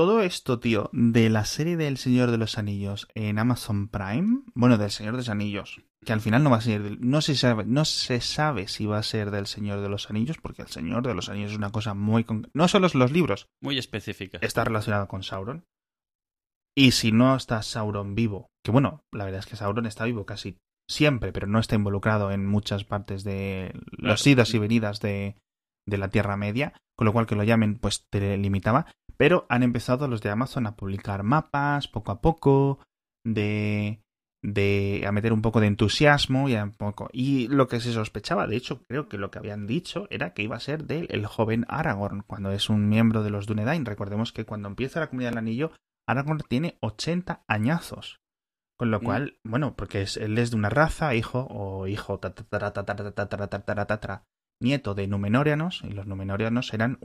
todo esto, tío, de la serie del Señor de los Anillos en Amazon Prime, bueno, del Señor de los Anillos, que al final no va a ser, no se sabe, no se sabe si va a ser del Señor de los Anillos, porque el Señor de los Anillos es una cosa muy, no solo los libros, muy específica, está relacionado con Sauron. Y si no está Sauron vivo, que bueno, la verdad es que Sauron está vivo casi siempre, pero no está involucrado en muchas partes de los idas y venidas de, de la Tierra Media, con lo cual que lo llamen pues te limitaba, pero han empezado los de Amazon a publicar mapas poco a poco, de, de a meter un poco de entusiasmo y a poco y lo que se sospechaba, de hecho creo que lo que habían dicho era que iba a ser del el joven Aragorn cuando es un miembro de los Dunedain. Recordemos que cuando empieza la Comunidad del Anillo Aragorn tiene 80 añazos. Con lo cual, bueno, porque es, él es de una raza, hijo o hijo nieto de Numenóreanos, y los Numenóreanos eran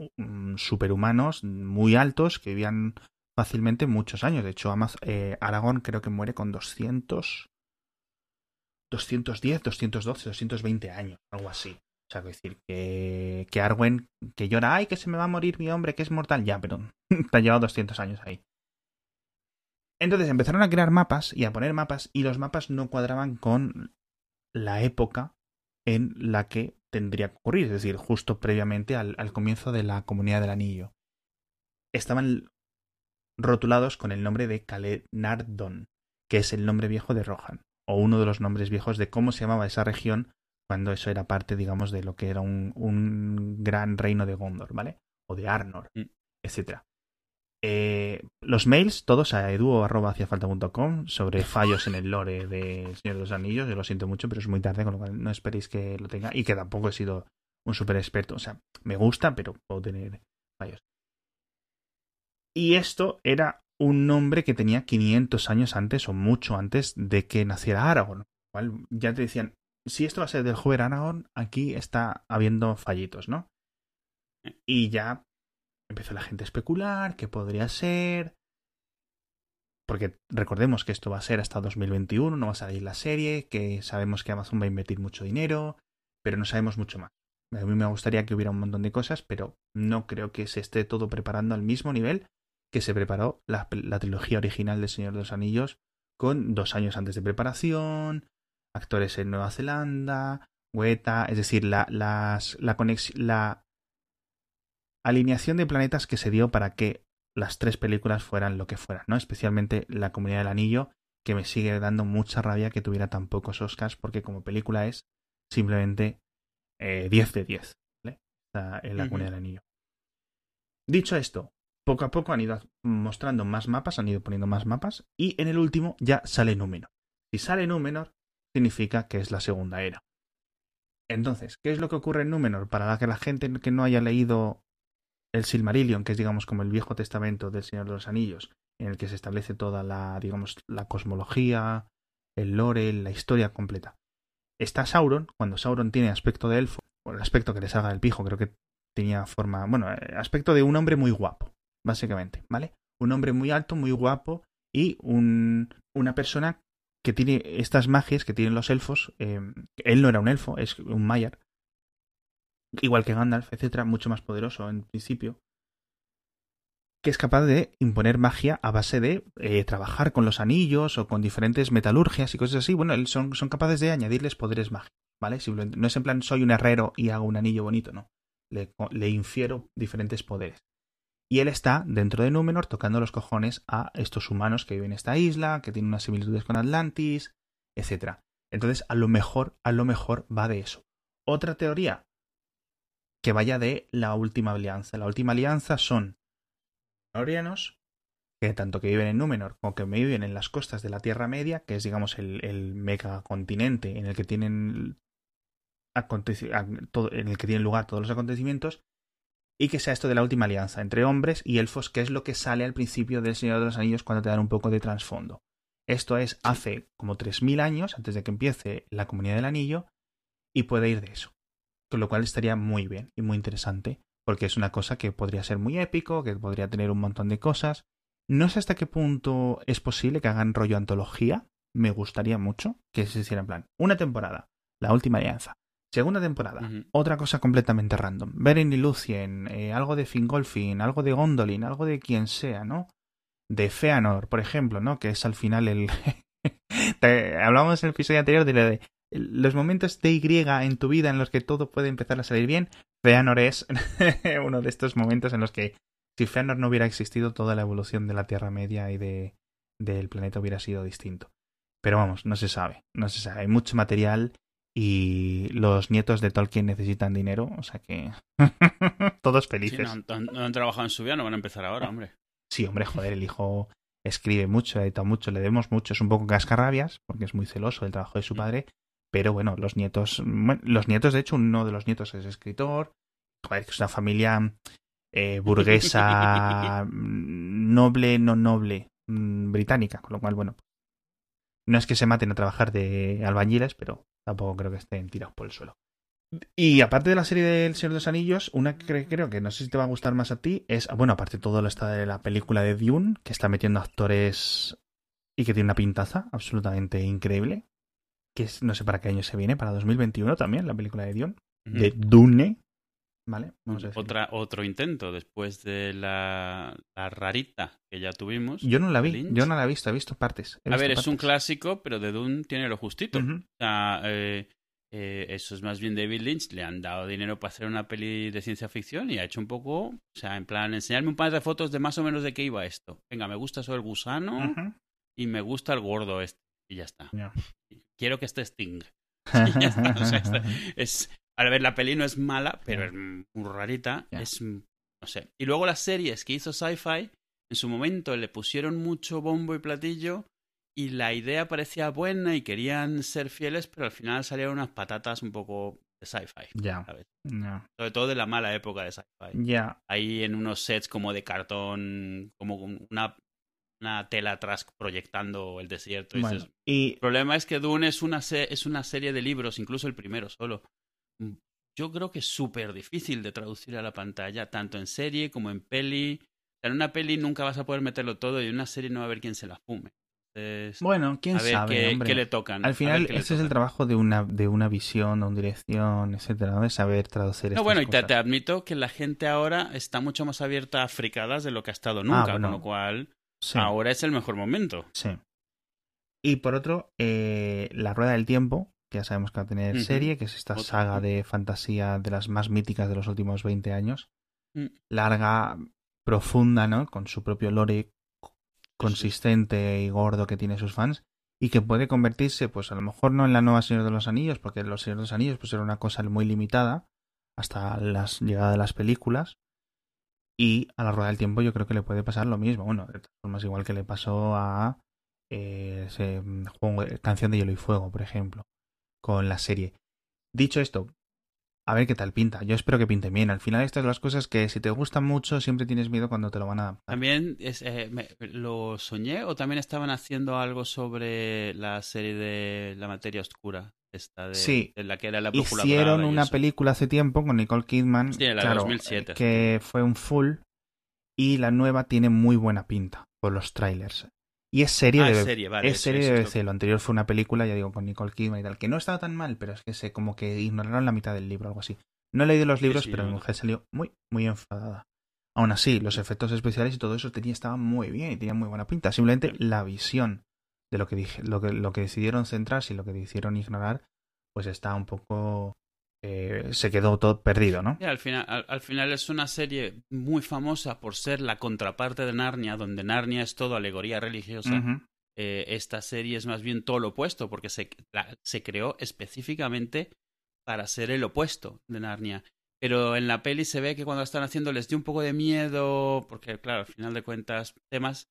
superhumanos muy altos que vivían fácilmente muchos años. De hecho, eh, Aragón creo que muere con 200, 210, 212, 220 años, algo así. O sea, decir que, que Arwen, que llora, ay, que se me va a morir mi hombre, que es mortal, ya, pero te ha llevado 200 años ahí. Entonces empezaron a crear mapas y a poner mapas y los mapas no cuadraban con la época en la que tendría que ocurrir, es decir, justo previamente al, comienzo de la Comunidad del Anillo. Estaban rotulados con el nombre de Calenardon, que es el nombre viejo de Rohan, o uno de los nombres viejos de cómo se llamaba esa región cuando eso era parte, digamos, de lo que era un, un gran reino de Gondor, ¿vale? O de Arnor, mm. Eh, los mails, todos a edu.haciafalta.com sobre fallos en el lore de Señor de los Anillos. Yo lo siento mucho, pero es muy tarde, con lo cual no esperéis que lo tenga. Y que tampoco he sido un super experto. O sea, me gusta, pero puedo tener fallos. Y esto era un nombre que tenía 500 años antes o mucho antes de que naciera Aragorn. Ya te decían, si esto va a ser del joven Aragorn, aquí está habiendo fallitos, ¿no? Y ya empezó la gente a especular qué podría ser. Porque recordemos que esto va a ser hasta 2021, no va a salir la serie, que sabemos que Amazon va a invertir mucho dinero, pero no sabemos mucho más. A mí me gustaría que hubiera un montón de cosas, pero no creo que se esté todo preparando al mismo nivel que se preparó la, trilogía original de Señor de los Anillos, con dos años antes de preparación, actores en Nueva Zelanda, Weta, es decir, la, las, la, la alineación de planetas que se dio para que las tres películas fueran lo que fueran, ¿no? Especialmente La Comunidad del Anillo, que me sigue dando mucha rabia que tuviera tan pocos Oscars, porque como película es simplemente 10 eh, de 10, ¿vale? en La Comunidad del Anillo. Dicho esto, poco a poco han ido mostrando más mapas, han ido poniendo más mapas, y en el último ya sale Númenor. Si sale Númenor, significa que es la segunda era. Entonces, ¿qué es lo que ocurre en Númenor? Para que la gente que no haya leído el Silmarillion, que es digamos como el Viejo Testamento del Señor de los Anillos, en el que se establece toda la, digamos, la cosmología, el lore, la historia completa. Está Sauron, cuando Sauron tiene aspecto de elfo, o el aspecto que le salga del pijo, creo que tenía forma, bueno, eh, aspecto de un hombre muy guapo, básicamente, ¿vale? Un hombre muy alto, muy guapo y un, una persona que tiene estas magias que tienen los elfos. Eh, él no era un elfo, es un Maiar, igual que Gandalf, etcétera, mucho más poderoso en principio, que es capaz de imponer magia a base de eh, trabajar con los anillos o con diferentes metalurgias y cosas así. Bueno, son, son capaces de añadirles poderes mágicos, ¿vale? no es en plan soy un herrero y hago un anillo bonito, no. Le, le infiero diferentes poderes. Y él está dentro de Númenor tocando los cojones a estos humanos que viven en esta isla, que tienen unas similitudes con Atlantis, etcétera. Entonces, a lo mejor, a lo mejor va de eso. Otra teoría, que vaya de la última alianza. La última alianza son Norianos, que tanto que viven en Númenor como que viven en las costas de la Tierra Media, que es digamos el, el megacontinente en el que tienen en el que tienen lugar todos los acontecimientos, y que sea esto de la última alianza entre hombres y elfos, que es lo que sale al principio del Señor de los Anillos cuando te dan un poco de trasfondo. Esto es hace como 3.000 años, antes de que empiece la Comunidad del Anillo, y puede ir de eso con lo cual estaría muy bien y muy interesante, porque es una cosa que podría ser muy épico, que podría tener un montón de cosas. No sé hasta qué punto es posible que hagan rollo antología, me gustaría mucho que se hiciera en plan una temporada, la última alianza, Segunda temporada. Otra cosa completamente random. Beren y Lucien, eh, algo de Fingolfin, algo de Gondolin, algo de quien sea, ¿no? De Feanor, por ejemplo, ¿no? Que es al final el... Hablamos en el episodio anterior de, de los momentos de Y en tu vida en los que todo puede empezar a salir bien. Feanor es uno de estos momentos en los que si Feanor no hubiera existido, toda la evolución de la Tierra Media y de, del planeta hubiera sido distinto. Pero vamos, no se sabe, no se sabe. Hay mucho material y los nietos de Tolkien necesitan dinero, o sea que todos Sí, felices. no, han- no han trabajado en su vida, no van a empezar Ah. ahora, hombre. Sí, hombre, joder, el hijo escribe mucho, edita mucho, le demos mucho, es un poco cascarrabias, porque es muy celoso del trabajo de su Mm. padre, pero bueno, los nietos, bueno, los nietos, de hecho, uno de los nietos es escritor, joder, que es una familia eh, burguesa, noble, no noble, mm, británica, con lo cual, bueno, no es que se maten a trabajar de albañiles, pero tampoco creo que estén tirados por el suelo. Y aparte de la serie del Señor de los Anillos, una que creo que no sé si te va a gustar más a ti es, bueno, aparte de todo lo está de la película de Dune, que está metiendo actores y que tiene una pintaza absolutamente increíble, que es, no sé para qué año se viene, para 2021 también, la película de Dune, Ujú. de Dune, ¿vale? Vamos a. Otra, otro intento después de la, la rarita que ya tuvimos. Yo no la vi, Lynch. yo no la he visto, he visto partes. he A visto ver, es un clásico, pero de Dune tiene lo justito. O sea, eh, eh, eso es más bien David Lynch. Le han dado dinero para hacer una peli de ciencia ficción y ha hecho un poco, o sea, en plan, enseñarme un par de fotos de más o menos de qué iba esto. Venga, me gusta eso el gusano y me gusta el gordo este. Y ya está. Ya. Quiero que esté Sting. Y ya está, o sea, está- es, a ver, la peli no es mala, pero es muy rarita. Es, no sé. Y luego las series que hizo Sci-Fi, en su momento le pusieron mucho bombo y platillo y la idea parecía buena y querían ser fieles, pero al final salieron unas patatas un poco de Sci-Fi. Ya, ya, Sobre todo de la mala época de Sci-Fi. ya. Ahí en unos sets como de cartón, como una, una tela atrás proyectando el desierto. y Bueno, dices, y el problema es que Dune es una, se- es una serie de libros, incluso el primero solo. Mm, Yo creo que es súper difícil de traducir a la pantalla, tanto en serie como en peli. En una peli nunca vas a poder meterlo todo y en una serie no va a haber quién se la fume. Entonces, bueno, quién a ver sabe, qué, hombre. qué le tocan. Al final, ese es el trabajo de una, de una visión, de una dirección, etcétera, ¿no? De saber traducir No, bueno, y te, admito que la gente ahora está mucho más abierta a fricadas de lo que ha estado nunca, Ah, bueno. con lo cual Sí, ahora es el mejor momento. sí. Y por otro, eh, La Rueda del Tiempo, que ya sabemos que va a tener serie, que es esta Otra. saga de fantasía de las más míticas de los últimos 20 años. Mm. Larga, profunda, ¿no? Con su propio lore consistente y gordo que tiene sus fans. Y que puede convertirse, pues a lo mejor no en la nueva Señor de los Anillos, porque los Señor de los Anillos pues era una cosa muy limitada hasta la llegada de las películas. Y a la Rueda del Tiempo yo creo que le puede pasar lo mismo. Bueno, de todas formas, igual que le pasó a eh, ese mm, juego, Canción de Hielo y Fuego, por ejemplo, con la serie. Dicho esto, a ver qué tal pinta. Yo espero que pinte bien. Al final, estas son las cosas que si te gustan mucho, siempre tienes miedo cuando te lo van a adaptar. También eh, lo soñé o también estaban haciendo algo sobre la serie de La materia oscura, esta de, Sí. de la que era la Hicieron una eso. película hace tiempo con Nicole Kidman, Sí, la claro, 2007, que fue un full y la nueva tiene muy buena pinta por los trailers. Y es serie Ah, de serie, vale. es serie de BBC. Lo anterior fue una película, ya digo, con Nicole Kidman y tal, que no estaba tan mal, pero es que se como que ignoraron la mitad del libro, algo así. No he leído los libros, sí, pero mi mujer salió muy, muy enfadada. Aún así, los efectos especiales y todo eso tenía, estaba muy bien y tenía muy buena pinta. Simplemente la visión de lo que dije, lo que, lo que decidieron centrarse y lo que decidieron ignorar, pues está un poco eh, se quedó todo perdido, ¿no? Al, final, al, al final es una serie muy famosa por ser la contraparte de Narnia, donde Narnia es todo alegoría religiosa. Eh, esta serie es más bien todo lo opuesto, porque se, la- se creó específicamente para ser el opuesto de Narnia. Pero en la peli se ve que cuando la están haciendo les dio un poco de miedo, porque claro, al final de cuentas, temas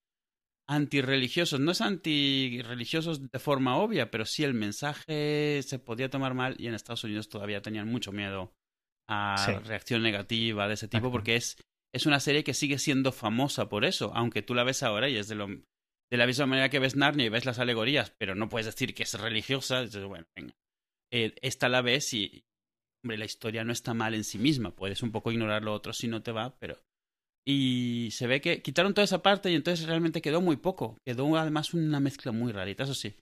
antirreligiosos. No es antirreligiosos de forma obvia, pero sí el mensaje se podía tomar mal y en Estados Unidos todavía tenían mucho miedo a Sí. reacción negativa de ese tipo, porque es, es una serie que sigue siendo famosa por eso, aunque tú la ves ahora y es de lo de la misma manera que ves Narnia y ves las alegorías, pero no puedes decir que es religiosa, bueno, venga. Eh, esta la ves y, hombre, la historia no está mal en sí misma, puedes un poco ignorar lo otro si no te va, pero... Y se ve que quitaron toda esa parte y entonces realmente quedó muy poco. Quedó además una mezcla muy rarita, eso sí.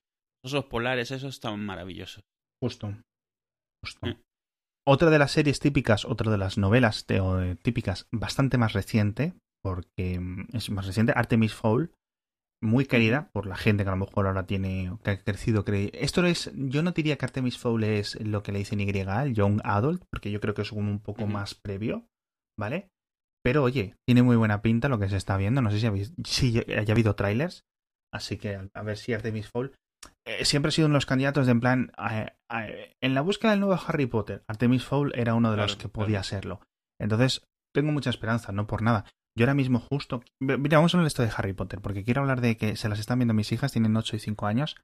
Esos polares, esos estaban maravillosos. Justo. Justo. Mm. Otra de las series típicas, otra de las novelas típicas bastante más reciente, porque mm, es más reciente, Artemis Fowl, muy querida por la gente que a lo mejor ahora tiene, que ha crecido. Esto es, yo no diría que Artemis Fowl es lo que le dicen Y, el Young Adult, porque yo creo que es un poco más previo, ¿vale? Pero oye, tiene muy buena pinta lo que se está viendo. No sé si, si haya habido trailers. Así que a ver si Artemis Fowl. Eh, siempre ha sido uno de los candidatos de en plan. en la búsqueda del nuevo Harry Potter, Artemis Fowl era uno de los que podía serlo. Entonces, tengo mucha esperanza, no por nada. Yo ahora mismo justo... Mira, vamos a hablar esto de Harry Potter, porque quiero hablar de que se las están viendo mis hijas, tienen 8 y 5 años.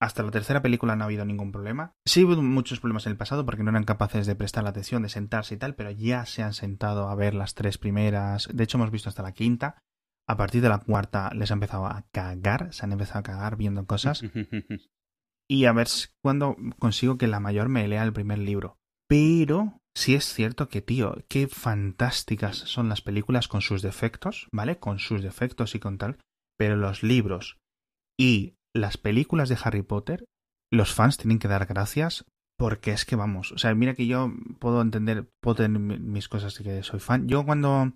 Hasta la tercera película no ha habido ningún problema. Sí hubo muchos problemas en el pasado porque no eran capaces de prestar la atención, de sentarse y tal, pero ya se han sentado a ver las tres primeras. De hecho, hemos visto hasta la quinta. A partir de la cuarta les ha empezado a cagar, se han empezado a cagar viendo cosas. y a ver cuándo consigo que la mayor me lea el primer libro. Pero sí es cierto que, tío, qué fantásticas son las películas con sus defectos, ¿vale? Con sus defectos y con tal. Pero los libros y las películas de Harry Potter, los fans tienen que dar gracias porque es que vamos, o sea, mira que yo puedo entender, puedo tener mis cosas de que soy fan. Yo cuando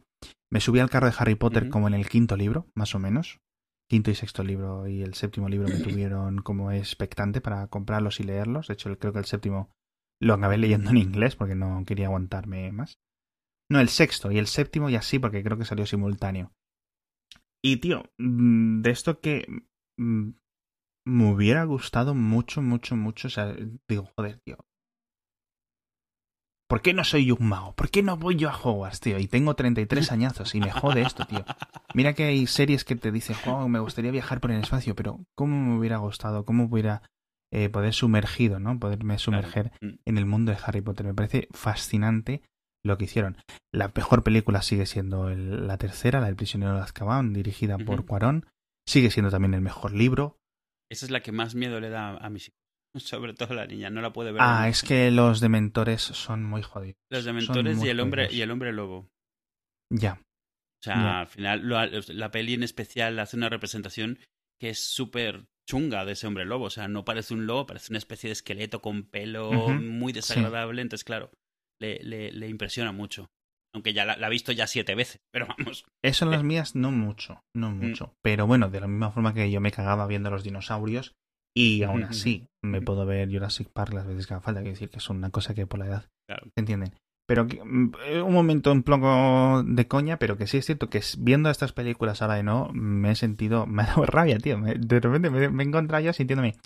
me subí al carro de Harry Potter como en el quinto libro, más o menos, quinto y sexto libro y el séptimo libro me tuvieron como expectante para comprarlos y leerlos. De hecho, creo que el séptimo lo acabé leyendo en inglés porque no quería aguantarme más. No, el sexto y el séptimo ya sí porque creo que salió simultáneo. Y tío, mm, de esto que mm, me hubiera gustado mucho, mucho, mucho. O sea, digo, joder, tío. ¿Por qué no soy un mago? ¿Por qué no voy yo a Hogwarts, tío? Y tengo 33 añazos y me jode esto, tío. Mira que hay series que te dicen, oh, me gustaría viajar por el espacio, pero ¿cómo me hubiera gustado? ¿Cómo hubiera eh, poder sumergido, ¿no? Poderme sumerger mm. en el mundo de Harry Potter. Me parece fascinante lo que hicieron. La mejor película sigue siendo la tercera, la del prisionero de Azkaban, dirigida por Cuarón. Sigue siendo también el mejor libro. Esa es la que más miedo le da a mis hijos. Sobre todo la niña, no la puede ver. Ah, es que los dementores son muy jodidos. Los dementores y el hombre y el hombre lobo. Ya. O sea, al final la peli en especial hace una representación que es súper chunga de ese hombre lobo. O sea, no parece un lobo, parece una especie de esqueleto con pelo muy desagradable. Entonces, claro, le, le, le, impresiona mucho. Aunque ya la, ha visto ya siete veces, pero vamos. Eso en las mías no mucho, no mm. mucho. Pero bueno, de la misma forma que yo me cagaba viendo los dinosaurios, y aún así me puedo ver Jurassic Park las veces que haga falta. Quiero decir que es una cosa que por la edad. Claro. ¿Entienden? Pero mm, un momento un poco de coña, pero que sí es cierto que viendo estas películas ahora de no, me he sentido, me ha dado rabia, tío. de repente me, me he encontrado yo sintiéndome,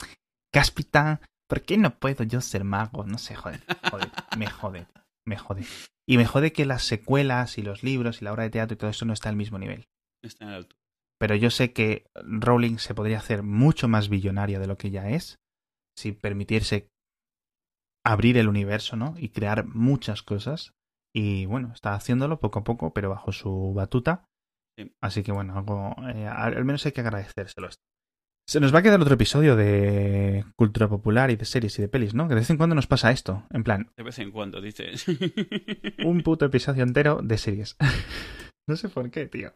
Caspita, ¿por qué no puedo yo ser mago? No sé, joder, joder, me jode, me jode. Y me jode que las secuelas y los libros y la obra de teatro y todo eso no está al mismo nivel. Está en alto. Pero yo sé que Rowling se podría hacer mucho más billonaria de lo que ya es si permitirse abrir el universo, ¿no? Y crear muchas cosas. Y bueno, está haciéndolo poco a poco, pero bajo su batuta. Así que bueno, algo, eh, al menos hay que agradecérselo. Se nos va a quedar otro episodio de cultura popular y de series y de pelis, ¿no? Que de vez en cuando nos pasa esto. En plan. De vez en cuando, dices. un puto episodio entero de series. no sé por qué, tío.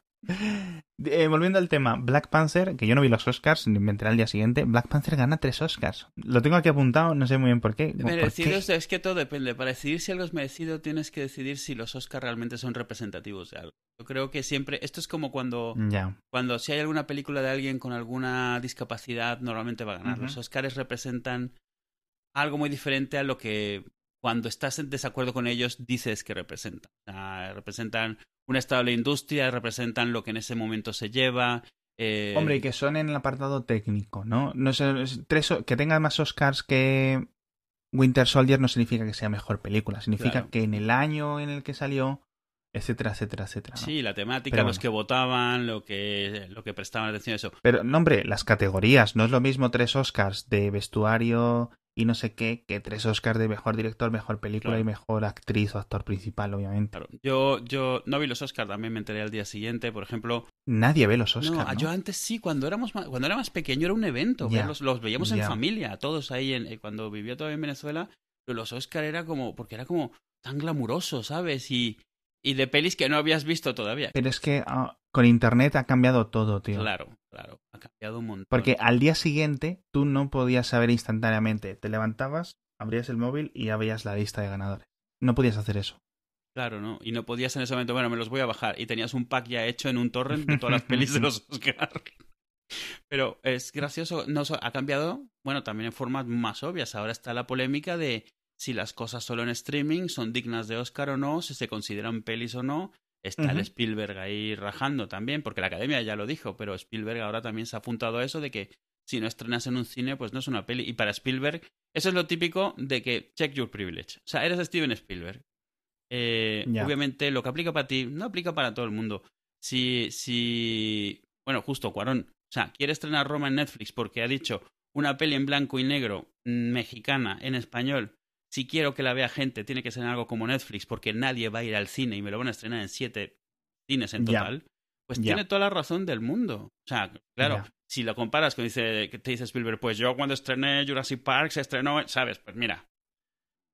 Eh, volviendo al tema, Black Panther, que yo no vi los Oscars, me enteré al día siguiente, Black Panther gana tres Oscars. Lo tengo aquí apuntado, no sé muy bien por qué. Merecidos, es que todo depende. Para decidir si algo es merecido, tienes que decidir si los Oscars realmente son representativos de algo. Yo creo que siempre, esto es como cuando, cuando si hay alguna película de alguien con alguna discapacidad, normalmente va a ganar. Los Oscars representan algo muy diferente a lo que cuando estás en desacuerdo con ellos dices que representan. representan una estable industria, representan lo que en ese momento se lleva. Eh... Hombre, y que son en el apartado técnico, ¿no? no sé, tres, que tenga más Oscars que Winter Soldier no significa que sea mejor película, significa que en el año en el que salió, etcétera, etcétera, etcétera. Sí, la temática, los que votaban, lo que, lo que prestaban atención a eso. Pero, no, hombre, las categorías, no es lo mismo tres Oscars de vestuario, y no sé qué, que tres Oscars de mejor director, mejor película y mejor actriz o actor principal, obviamente. Claro. Yo, yo no vi los Oscars, también me enteré al día siguiente, por ejemplo. Nadie ve los Oscars. No, yo antes sí, cuando éramos cuando era más pequeño era un evento, los, veíamos en familia, todos ahí, en, eh, cuando vivía todavía en Venezuela, los Oscars era como, porque era como tan glamuroso, ¿sabes? Y, y de pelis que no habías visto todavía. Pero es que ah, con internet ha cambiado todo, tío. Claro, claro, ha cambiado un montón. Porque al día siguiente tú no podías saber instantáneamente. Te levantabas, abrías el móvil y ya veías la lista de ganadores. no podías hacer eso. Claro, ¿no? Y no podías en ese momento, bueno, me los voy a bajar. Y tenías un pack ya hecho en un torrent de todas las pelis de los Oscar. Pero es gracioso, no, ha cambiado, bueno, también en formas más obvias. Ahora está la polémica de si las cosas solo en streaming son dignas de Oscar o no, si se consideran pelis o no. Está el Spielberg ahí rajando también, porque la academia ya lo dijo, pero Spielberg ahora también se ha apuntado a eso de que si no estrenas en un cine, pues no es una peli. Y para Spielberg, eso es lo típico de que check your privilege. O sea, eres Steven Spielberg. Eh, obviamente, lo que aplica para ti no aplica para todo el mundo. Si, si, bueno, justo Cuarón, o sea, quiere estrenar Roma en Netflix porque ha dicho una peli en blanco y negro mm, mexicana en español. Si quiero que la vea gente, tiene que ser algo como Netflix porque nadie va a ir al cine y me lo van a estrenar en siete cines en total. Pues tiene toda la razón del mundo. O sea, claro, si lo comparas con dice, que te dice Spielberg, pues yo cuando estrené Jurassic Park se estrenó, ¿sabes? Pues mira,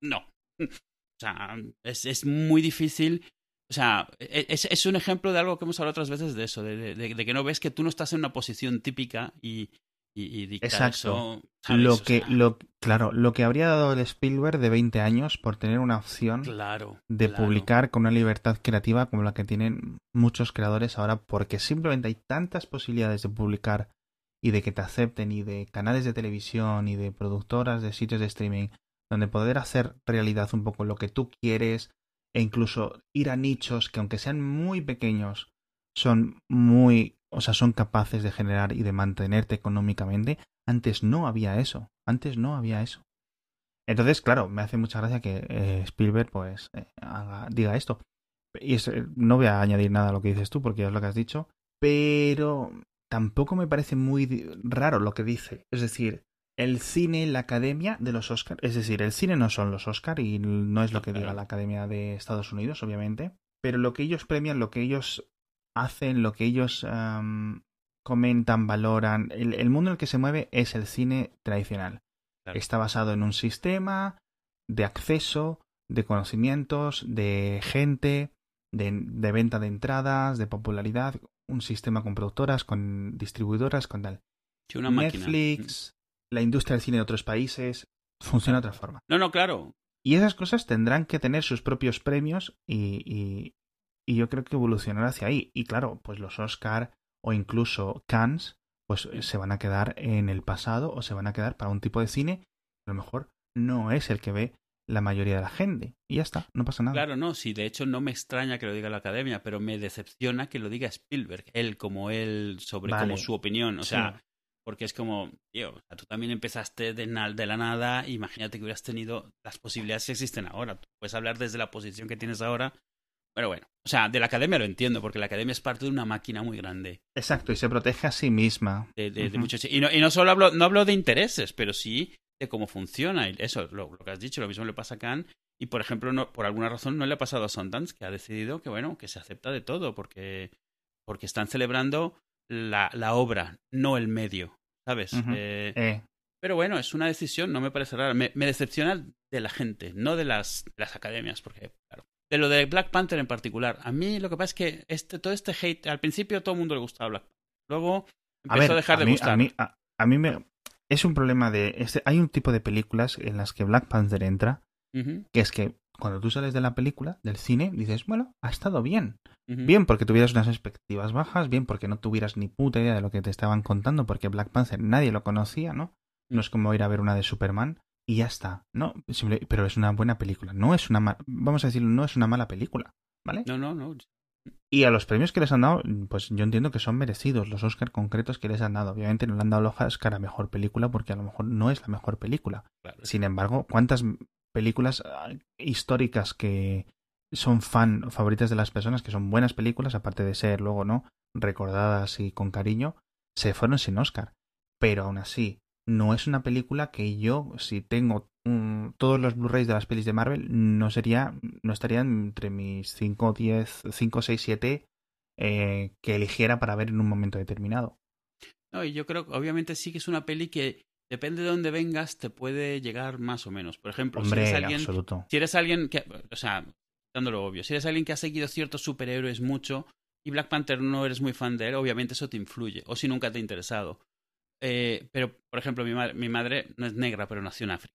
no. O sea, es, es muy difícil o sea, e, es, es, un ejemplo de algo que hemos hablado otras veces de eso, de, de, que no ves que tú no estás en una posición típica y, y, y Exacto. Eso, Lo que, lo, claro, lo que habría dado el Spielberg de 20 años por tener una opción claro, de publicar con una libertad creativa como la que tienen muchos creadores ahora, porque simplemente hay tantas posibilidades de publicar y de que te acepten y de canales de televisión y de productoras de sitios de streaming donde poder hacer realidad un poco lo que tú quieres, e incluso ir a nichos que aunque sean muy pequeños son muy, o sea, son capaces de generar y de mantenerte económicamente. Antes no había eso, antes no había eso. Entonces, claro, me hace mucha gracia que eh, Spielberg pues eh, diga esto. Y eh, no voy a añadir nada a lo que dices tú porque es lo que has dicho, pero tampoco me parece muy raro lo que dice. Es decir, el cine, la academia de los Oscars. Es decir, el cine no son los Oscars y no es lo que diga la academia de Estados Unidos, obviamente. Pero lo que ellos premian, lo que ellos hacen, lo que ellos comentan, valoran, el, mundo en el que se mueve es el cine tradicional. Está basado en un sistema de acceso, de conocimientos, de gente, de, de venta de entradas, de popularidad, un sistema con productoras, con distribuidoras, con tal. Netflix, la industria del cine de otros países funciona de otra forma. No, no, claro. Y esas cosas tendrán que tener sus propios premios y, y, y yo creo que evolucionar hacia ahí. Y claro, pues los Oscar o incluso Cannes, pues se van a quedar en el pasado o se van a quedar para un tipo de cine que a lo mejor no es el que ve la mayoría de la gente. Y ya está, no pasa nada. Claro, no, sí, de hecho no me extraña que lo diga la academia, pero me decepciona que lo diga Spielberg, él como él, sobre como su opinión. O sea, porque es como, tío, tú también empezaste de, de, la nada, imagínate que hubieras tenido las posibilidades que existen ahora. Tú puedes hablar desde la posición que tienes ahora, pero bueno, o sea, de la academia lo entiendo, porque la academia es parte de una máquina muy grande. Exacto, y se protege a sí misma. De, de, muchos, y, no, y no solo hablo, no hablo de intereses, pero sí de cómo funciona. Y eso, lo, lo que has dicho, lo mismo le pasa a Khan. Y por ejemplo, no, por alguna razón no le ha pasado a Sundance, que ha decidido que, bueno, que se acepta de todo, porque, porque están celebrando la, la obra, no el medio. ¿sabes? Eh, eh. Pero bueno, es una decisión, no me parece rara. Me, decepciona de la gente, no de las, las academias, porque, claro. De lo de Black Panther en particular. A mí lo que pasa es que este, todo este hate, al principio todo el mundo le gustaba Black Panther. Luego empezó a, dejar de gustar. A mí, a, mí me, es un problema de... Este, hay un tipo de películas en las que Black Panther entra, que es que cuando tú sales de la película, del cine, dices, bueno, ha estado bien. Bien porque tuvieras unas expectativas bajas, bien porque no tuvieras ni puta idea de lo que te estaban contando, porque Black Panther nadie lo conocía, ¿no? No es como ir a ver una de Superman y ya está, ¿no? pero es una buena película, no es una vamos a decirlo, no es una mala película, ¿vale? No, no, no. Y a los premios que les han dado, pues yo entiendo que son merecidos, los Oscar concretos que les han dado. Obviamente no le han dado los Oscar a mejor película porque a lo mejor no es la mejor película. Sin embargo, ¿cuántas películas ah, históricas que son fan favoritas de las personas, que son buenas películas, aparte de ser luego, ¿no? Recordadas y con cariño, se fueron sin Oscar. Pero aún así, no es una película que yo, si tengo todos los Blu-rays de las pelis de Marvel, no sería, no estaría entre mis 5, 10, 5, 6, 7 que eligiera para ver en un momento determinado. No, y yo creo que obviamente sí que es una peli que depende de dónde vengas, te puede llegar más o menos. Por ejemplo, si eres alguien. Si eres alguien que. O sea, dándolo obvio. Si eres alguien que ha seguido ciertos superhéroes mucho y Black Panther no eres muy fan de él, obviamente eso te influye. O si nunca te ha interesado. Eh, pero, por ejemplo, mi, mi madre no es negra, pero nació en África.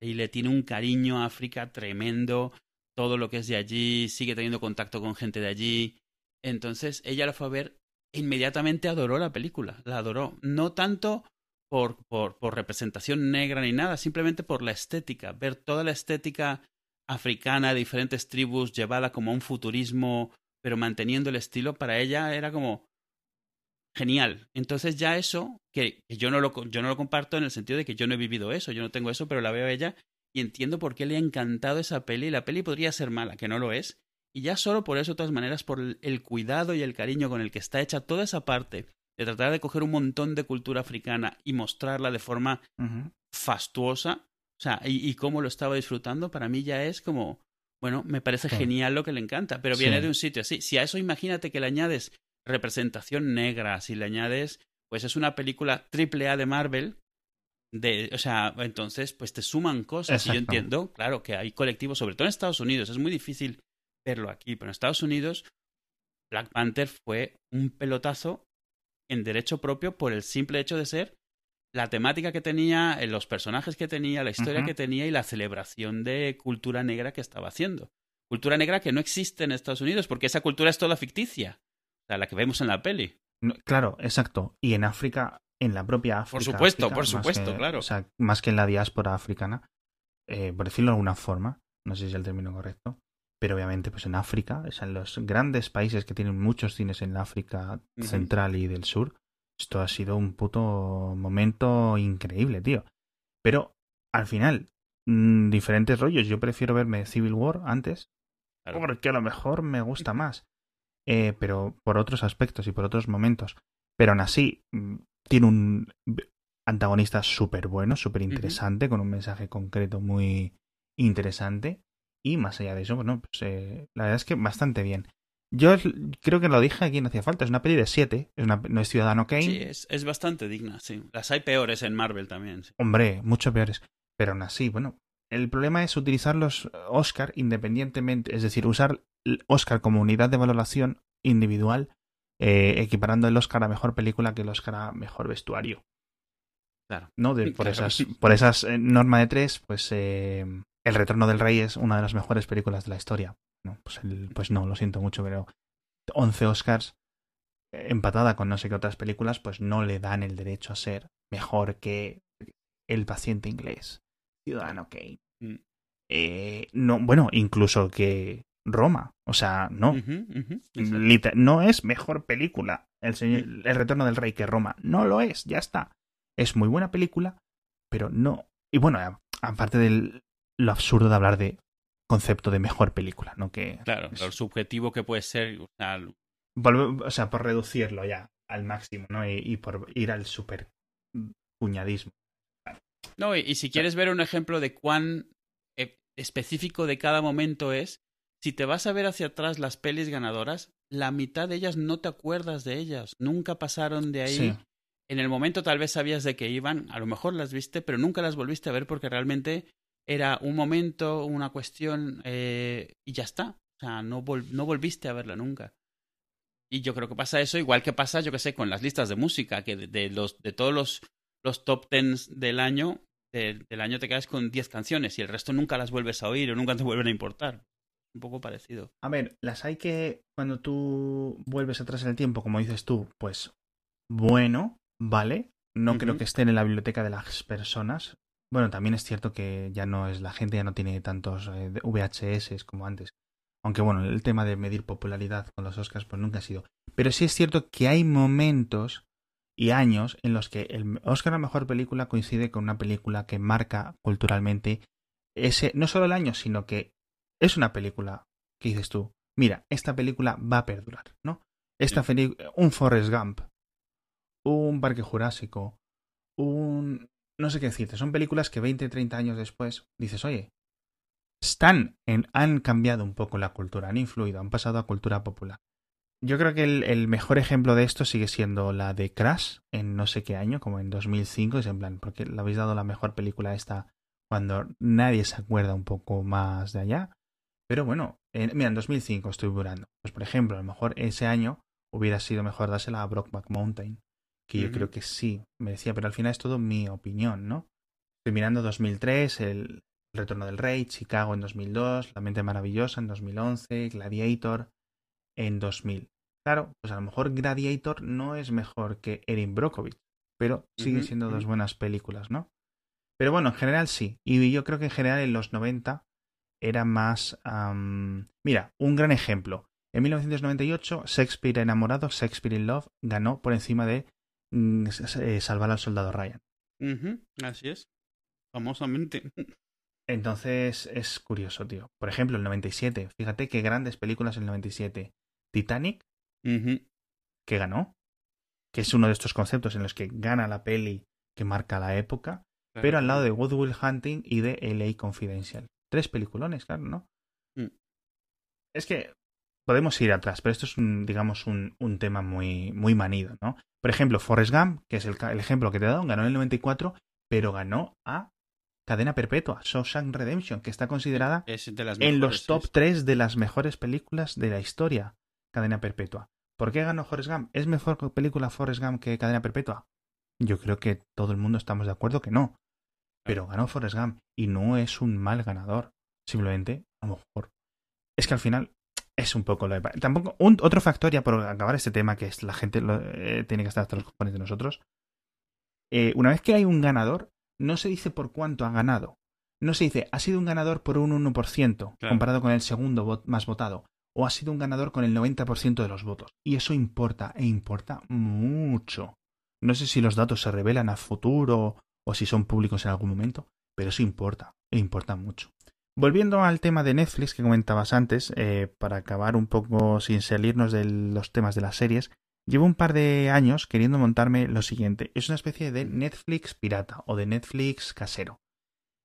Y le tiene un cariño a África tremendo. todo lo que es de allí, sigue teniendo contacto con gente de allí. Entonces ella la fue a ver inmediatamente adoró la película, la adoró. No tanto por, por, por representación negra ni nada, simplemente por la estética, ver toda la estética africana de diferentes tribus llevada como a un futurismo, pero manteniendo el estilo, para ella era como genial. Entonces ya eso, que, yo, no lo, yo no lo comparto en el sentido de que yo no he vivido eso, yo no tengo eso, pero la veo a ella y entiendo por qué le ha encantado esa peli. La peli podría ser mala, que no lo es. Y ya solo por eso, de todas maneras, por el cuidado y el cariño con el que está hecha toda esa parte de tratar de coger un montón de cultura africana y mostrarla de forma fastuosa, o sea, y, cómo lo estaba disfrutando, para mí ya es como, bueno, me parece genial lo que le encanta, pero viene de un sitio así. Si a eso imagínate que le añades representación negra, si le añades, pues es una película triple A de Marvel, de, o sea, entonces, pues te suman cosas. Y yo entiendo, claro, que hay colectivos, sobre todo en Estados Unidos, es muy difícil verlo aquí, pero en Estados Unidos, Black Panther fue un pelotazo en derecho propio por el simple hecho de ser la temática que tenía, eh, los personajes que tenía, la historia que tenía y la celebración de cultura negra que estaba haciendo. Cultura negra que no existe en Estados Unidos, porque esa cultura es toda ficticia. Sea, la que vemos en la peli. claro, exacto. Y en África, en la propia África. Por supuesto, por supuesto, claro. O sea, más que en la diáspora africana, eh, por decirlo de alguna forma, no sé si es el término correcto, pero obviamente pues en África, o sea, en los grandes países que tienen muchos cines en África central y del sur, esto ha sido un puto momento increíble, tío. Pero al final, mm, diferentes rollos. Yo prefiero verme Civil War antes, porque a lo mejor me gusta más. Eh, pero por otros aspectos y por otros momentos. Pero aún así, mm, tiene un antagonista súper bueno, súper interesante, con un mensaje concreto muy interesante. Y más allá de eso, bueno, pues eh, la verdad es que bastante bien. Yo creo que lo dije aquí, no hacía falta. Es una peli de 7. no es Ciudadano Kane. Sí, es, es, bastante digna, sí. Las hay peores en Marvel también. Hombre, mucho peores. Pero aún así, bueno. El problema es utilizar los Oscar independientemente. Es decir, usar Oscar como unidad de valoración individual, eh, equiparando el Oscar a mejor película que el Oscar a mejor vestuario. Claro. ¿No? por, esas, por esas eh, norma de tres, pues eh, El Retorno del Rey es una de las mejores películas de la historia. No, pues, pues no, lo siento mucho, pero 11 Oscars empatada con no sé qué otras películas, pues no le dan el derecho a ser mejor que El paciente inglés, Ciudadano Kane. Mm. Eh, no, bueno, incluso que Roma. O sea, no. no es mejor película el, el Retorno del Rey que Roma. No lo es, ya está. Es muy buena película, pero no. Y bueno, aparte de lo absurdo de hablar de concepto de mejor película, ¿no? Que, claro, lo subjetivo que puede ser. O sea, por reducirlo ya al máximo, ¿no? Y, por ir al super puñadismo. No, y, si quieres ver un ejemplo de cuán eh, específico de cada momento es, si te vas a ver hacia atrás las pelis ganadoras, la mitad de ellas no te acuerdas de ellas, nunca pasaron de ahí. En el momento tal vez sabías de que iban, a lo mejor las viste, pero nunca las volviste a ver porque realmente era un momento, una cuestión eh, y ya está. O sea, no, no volviste a verla nunca. Y yo creo que pasa eso, igual que pasa, yo que sé, con las listas de música, que de, los, de todos los, los top tens del año, del año te quedas con 10 canciones y el resto nunca las vuelves a oír o nunca te vuelven a importar un poco parecido. A ver, las hay que cuando tú vuelves atrás en el tiempo, como dices tú, pues bueno, vale. No creo que estén en la biblioteca de las personas. Bueno, también es cierto que ya no es la gente, ya no tiene tantos eh, VHS como antes. Aunque bueno, el tema de medir popularidad con los Oscars pues nunca ha sido. Pero sí es cierto que hay momentos y años en los que el Oscar a mejor película coincide con una película que marca culturalmente ese no solo el año, sino que es una película que dices tú, mira, esta película va a perdurar, ¿no? Esta un Forrest Gump, un Parque Jurásico, un... no sé qué decirte, son películas que 20, 30 años después dices, oye, están en, han cambiado un poco la cultura, han influido, han pasado a cultura popular. Yo creo que el, mejor ejemplo de esto sigue siendo la de Crash en no sé qué año, como en 2005, es en plan, porque le habéis dado la mejor película esta cuando nadie se acuerda un poco más de allá. Pero bueno, mira, en 2005 estoy durando. Pues por ejemplo, a lo mejor ese año hubiera sido mejor dársela a Brockback Mountain, que yo creo que sí merecía, pero al final es todo mi opinión, ¿no? Estoy mirando 2003, el Retorno del Rey, Chicago en 2002, La Mente Maravillosa en 2011, Gladiator en 2000. Claro, pues a lo mejor Gladiator no es mejor que Erin Brockovich, pero siguen siendo dos buenas películas, ¿no? Pero bueno, en general sí. Y yo creo que en general en los 90 era más... Mira, un gran ejemplo. En 1998, Shakespeare enamorado, Shakespeare in Love, ganó por encima de mm, eh, Salvar al Soldado Ryan. Así es. Famosamente. Entonces es curioso, tío. Por ejemplo, el 97. Fíjate qué grandes películas el 97. Titanic, Ujú. que ganó, que es uno de estos conceptos en los que gana la peli que marca la época, pero al lado de Good Will Hunting y de LA Confidential. Tres peliculones, claro, ¿no? Mm. Es que podemos ir atrás, pero esto es, un, digamos, un, un tema muy, muy manido, ¿no? Por ejemplo, Forrest Gump, que es el, el ejemplo que te he dado, ganó en el 94, pero ganó a Cadena Perpetua, Shawshank Redemption, que está considerada Es de las en los top es. 3 de las mejores películas de la historia, Cadena Perpetua. ¿Por qué ganó Forrest Gump? ¿Es mejor película Forrest Gump que Cadena Perpetua? Yo creo que todo el mundo estamos de acuerdo que no. Pero ganó Forrest Gump y no es un mal ganador. Simplemente, a lo mejor. Es que al final es un poco lo de... Tampoco, un, otro factor ya por acabar este tema, que es la gente lo- eh, tiene que estar hasta los cojones de nosotros. Eh, una vez que hay un ganador, no se dice por cuánto ha ganado. No se dice, ha sido un ganador por un 1% comparado con el segundo vot- más votado. O ha sido un ganador con el 90% de los votos. Y eso importa, e importa mucho. No sé si los datos se revelan a futuro o si son públicos en algún momento, pero eso importa, e importa mucho. Volviendo al tema de Netflix que comentabas antes, eh, para acabar un poco sin salirnos de los temas de las series, llevo un par de años queriendo montarme lo siguiente. Es una especie de Netflix pirata o de Netflix casero.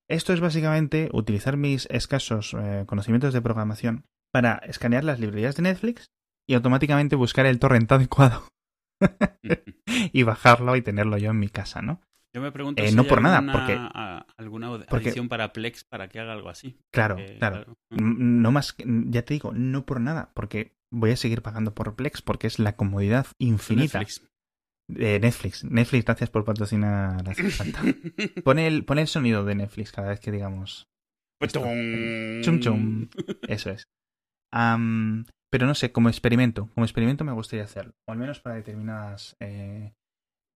Esto es básicamente utilizar mis escasos eh, conocimientos de programación para escanear las librerías de Netflix y automáticamente buscar el torrent adecuado y bajarlo y tenerlo yo en mi casa, ¿no? Yo me pregunto Eh, si no hay por nada, alguna, porque- a- alguna porque- adición para Plex para que haga algo así. Claro, claro. No más, ya te digo, no por nada, porque voy a seguir pagando por Plex porque es la comodidad infinita Netflix. Netflix. Netflix, gracias por patrocinar. Pone el, pone el sonido de Netflix cada vez que digamos esto. Chum chum. Eso es. Pero no sé, como experimento, como experimento me gustaría hacerlo, o al menos para determinadas, eh,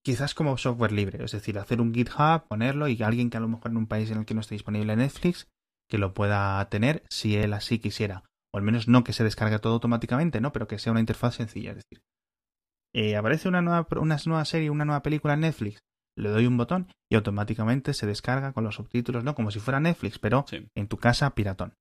quizás como software libre, es decir, hacer un GitHub, ponerlo y alguien que a lo mejor en un país en el que no esté disponible Netflix, que lo pueda tener si él así quisiera, o al menos no que se descargue todo automáticamente, ¿no? Pero que sea una interfaz sencilla, es decir, eh, aparece una nueva, una nueva serie, una nueva película en Netflix, le doy un botón y automáticamente se descarga con los subtítulos, ¿no? Como si fuera Netflix, pero Sí. en tu casa piratón.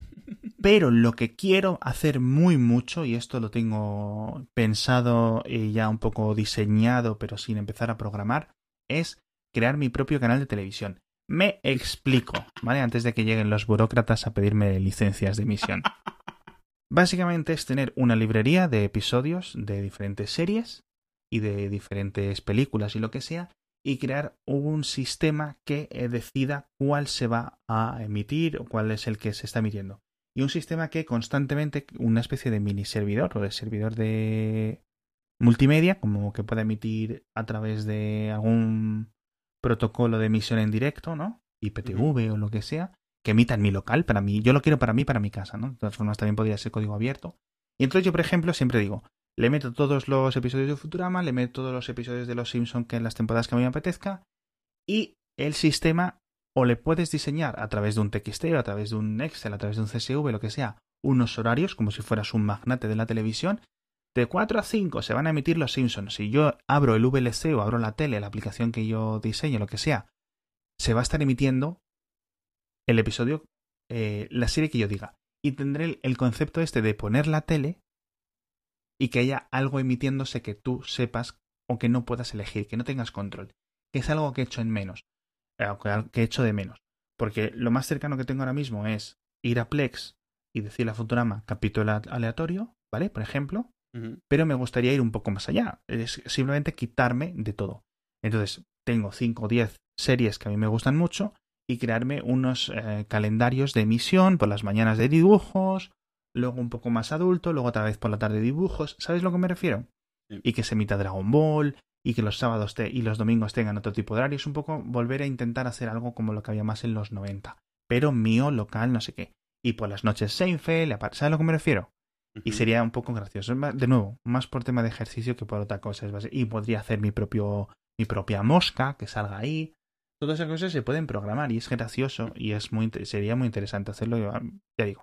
Pero lo que quiero hacer muy mucho, y esto lo tengo pensado y ya un poco diseñado, pero sin empezar a programar, es crear mi propio canal de televisión. Me explico, ¿vale? Antes de que lleguen los burócratas a pedirme licencias de emisión. Básicamente es tener una librería de episodios de diferentes series y de diferentes películas y lo que sea, y crear un sistema que eh, decida cuál se va a emitir o cuál es el que se está emitiendo. Y un sistema que constantemente, una especie de mini servidor o de servidor de multimedia, como que pueda emitir a través de algún protocolo de emisión en directo, ¿no? IPTV o lo que sea, que emita en mi local, para mí, yo lo quiero para mí, para mi casa, ¿no? De todas formas también podría ser código abierto. Y entonces yo, por ejemplo, siempre digo, le meto todos los episodios de Futurama, le meto todos los episodios de Los Simpson que en las temporadas que a mí me apetezca, y el sistema o le puedes diseñar a través de un TXT a través de un Excel, a través de un CSV, lo que sea, unos horarios, como si fueras un magnate de la televisión. De 4 a 5 se van a emitir los Simpsons. Si yo abro el VLC o abro la tele, la aplicación que yo diseño, lo que sea, se va a estar emitiendo el episodio, eh, la serie que yo diga. Y tendré el, concepto este de poner la tele y que haya algo emitiéndose que tú sepas o que no puedas elegir, que no tengas control. Que es algo que he hecho en menos, que- que he hecho de menos. Porque lo más cercano que tengo ahora mismo es ir a Plex y decirle a Futurama capítulo aleatorio, ¿vale? Por ejemplo, pero me gustaría ir un poco más allá. Es simplemente quitarme de todo. Entonces, tengo 5 o 10 series que a mí me gustan mucho y crearme unos eh, calendarios de emisión por las mañanas de dibujos, luego un poco más adulto, luego otra vez por la tarde dibujos. ¿Sabes a lo que me refiero? Sí. Y que se emita Dragon Ball y que los sábados te- y los domingos tengan otro tipo de horarios. Un poco volver a intentar hacer algo como lo que había más en los 90. pero mío, local, no sé qué. Y por las noches Seinfeld, ¿sabes a lo que me refiero? Y sería un poco gracioso. De nuevo, más por tema de ejercicio que por otra cosa. es Y podría hacer mi propio mi propia mosca que salga ahí. Todas esas cosas se pueden programar y es gracioso y es muy sería muy interesante hacerlo. Ya digo,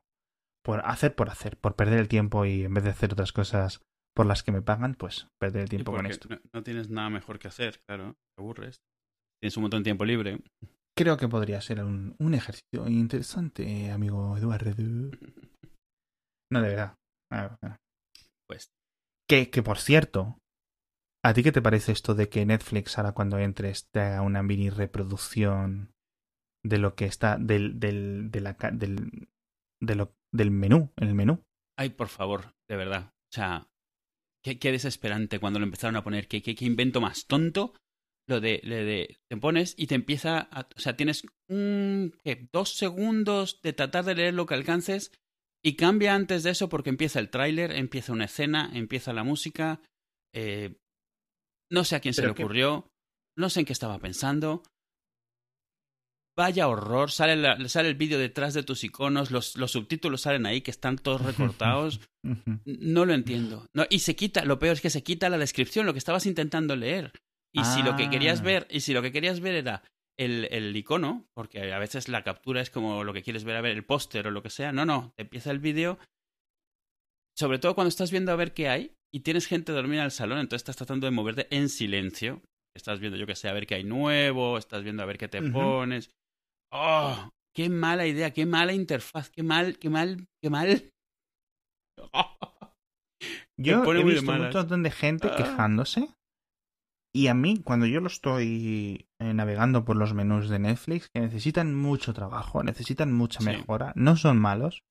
por hacer por hacer, por perder el tiempo y en vez de hacer otras cosas por las que me pagan, pues perder el Sí, tiempo con esto. No, no tienes nada mejor que hacer, claro. Te aburres. Tienes un montón de tiempo libre. Creo que podría ser un, un ejercicio interesante, amigo Eduardo. No, de verdad. Ah, bueno. Pues Que, que por cierto, ¿a ti qué te parece esto de que Netflix ahora cuando entres te haga una mini reproducción de lo que está del del de la del de lo, del menú, en el menú? Ay, por favor, de verdad. O sea, qué, qué desesperante cuando lo empezaron a poner. Qué, qué, qué invento más tonto. Lo de, de, te pones y te empieza a, o sea, tienes un, ¿qué? dos segundos de tratar de leer lo que alcances y cambia antes de eso porque empieza el tráiler, empieza una escena, empieza la música. eh, no sé a quién se le ocurrió, no sé en qué estaba pensando. Vaya horror, sale, la- sale el vídeo detrás de tus iconos, los, los subtítulos salen ahí que están todos recortados. No lo entiendo. No, y se quita, lo peor es que se quita la descripción, lo que estabas intentando leer. Y si lo que querías Ah. ver, y si lo que querías ver era el, el icono, porque a veces la captura es como lo que quieres ver, a ver, el póster o lo que sea. No, no, te empieza el vídeo. Sobre todo cuando estás viendo a ver qué hay y tienes gente dormida en el salón, entonces estás tratando de moverte en silencio. Estás viendo, yo que sé, a ver qué hay nuevo, estás viendo a ver qué te pones. ¡Oh! ¡Qué mala idea! ¡Qué mala interfaz! ¡Qué mal! ¡Qué mal! ¡Qué mal! Yo he visto un montón de gente Ah. quejándose. Y a mí, cuando yo lo estoy eh, navegando por los menús de Netflix, que necesitan mucho trabajo, necesitan mucha Sí. mejora, no son malos.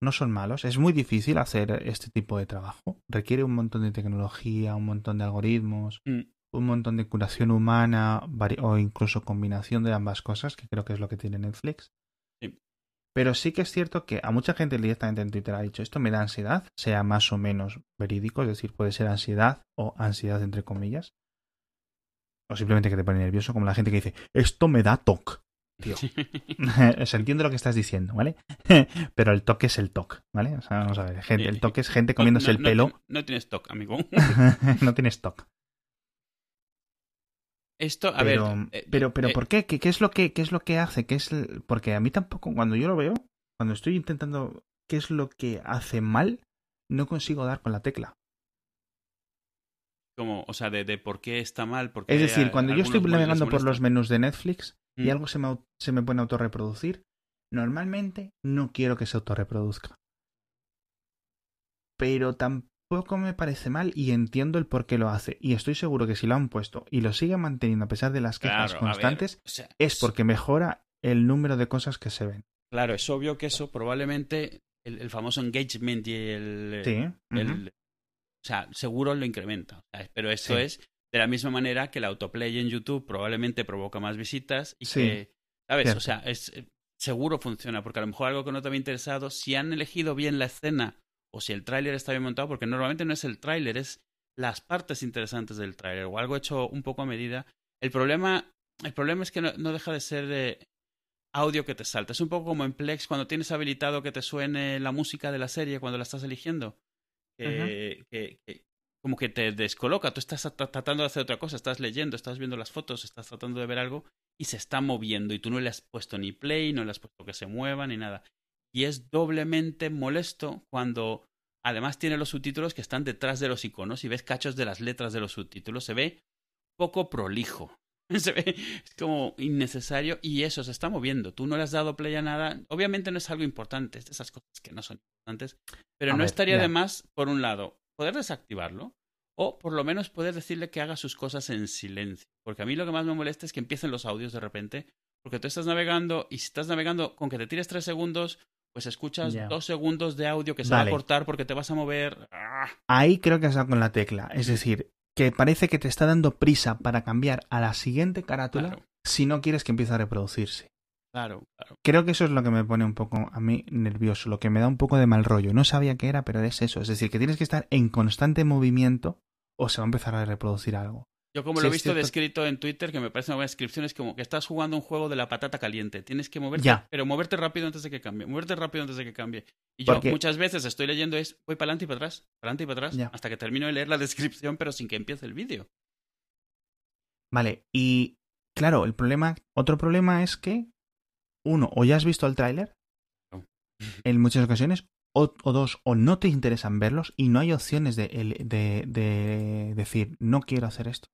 No son malos. Es muy difícil hacer este tipo de trabajo. Requiere un montón de tecnología, un montón de algoritmos, Mm. Un montón de curación humana o incluso combinación de ambas cosas, que creo que es lo que tiene Netflix. Sí. Pero sí que es cierto que a mucha gente directamente en Twitter ha dicho esto me da ansiedad, sea más o menos verídico, es decir, puede ser ansiedad o ansiedad entre comillas. O simplemente que te pone nervioso, como la gente que dice esto me da TOC. Tío. o sea, entiendo lo que estás diciendo, ¿vale? Pero el toque es el toque, ¿vale? O sea, vamos a ver, gente, el toque es gente comiéndose No, el pelo. No, no tienes stock, amigo. no tienes TOC. Esto, a pero, ver. eh, pero, pero eh, ¿por qué? ¿Qué, qué es lo que, qué es lo que hace? ¿Qué es el- Porque a mí tampoco, cuando yo lo veo, cuando estoy intentando qué es lo que hace mal, no consigo dar con la tecla. Como, o sea, de, de por qué está mal. Porque Es decir, cuando yo estoy navegando por los menús de Netflix y Mm. algo se me, se me pone a autorreproducir, normalmente no quiero que se autorreproduzca. Pero tampoco me parece mal y entiendo el por qué lo hace. Y estoy seguro que si lo han puesto y lo siguen manteniendo a pesar de las quejas Claro, a ver, constantes, o sea, es porque mejora el número de cosas que se ven. Claro, es obvio que eso probablemente el, el famoso engagement y el, Sí. el- o sea, seguro lo incrementa. Pero eso Sí. es de la misma manera que el autoplay en YouTube probablemente provoca más visitas y Sí, que, ¿sabes? cierto. O sea, es eh, seguro funciona, porque a lo mejor algo que no te había interesado, si han elegido bien la escena o si el tráiler está bien montado, porque normalmente no es el tráiler, es las partes interesantes del tráiler o algo hecho un poco a medida. El problema, el problema es que no, no deja de ser eh, audio que te salta. Es un poco como en Plex cuando tienes habilitado que te suene la música de la serie cuando la estás eligiendo. Que, que- que como que te descoloca. Tú estás tra- tratando de hacer otra cosa, estás leyendo, estás viendo las fotos, estás tratando de ver algo y se está moviendo y tú no le has puesto ni play, no le has puesto que se mueva ni nada. Y es doblemente molesto cuando además tiene los subtítulos que están detrás de los iconos y ves cachos de las letras de los subtítulos. Se ve poco prolijo. Se ve, es como innecesario y eso se está moviendo. Tú no le has dado play a nada. Obviamente no es algo importante, es de esas cosas que no son importantes. Pero A no ver, estaría ya. de más, por un lado, poder desactivarlo o por lo menos poder decirle que haga sus cosas en silencio. Porque a mí lo que más me molesta es que empiecen los audios de repente. Porque tú estás navegando y si estás navegando con que te tires tres segundos, pues escuchas dos segundos de audio que se va a cortar porque te vas a mover. ¡Ah! Ahí creo que has dado con la tecla. Es decir, que parece que te está dando prisa para cambiar a la siguiente carátula Claro, si no quieres que empiece a reproducirse. claro, claro. Creo que eso es lo que me pone un poco a mí nervioso, lo que me da un poco de mal rollo. No sabía qué era, pero es eso. Es decir, que tienes que estar en constante movimiento o se va a empezar a reproducir algo. Yo como Sí, lo he visto descrito en Twitter, que me parece una buena descripción, es como que estás jugando un juego de la patata caliente. Tienes que moverte, Ya. pero moverte rápido antes de que cambie. Moverte rápido antes de que cambie. Y yo muchas veces estoy leyendo es, voy para adelante y para atrás, para adelante y para atrás, Ya. hasta que termino de leer la descripción, pero sin que empiece el vídeo. Vale, y claro, el problema, otro problema es que, uno, o ya has visto el tráiler No. en muchas ocasiones, o, o dos, o no te interesan verlos y no hay opciones de, el- de, de decir, no quiero hacer esto.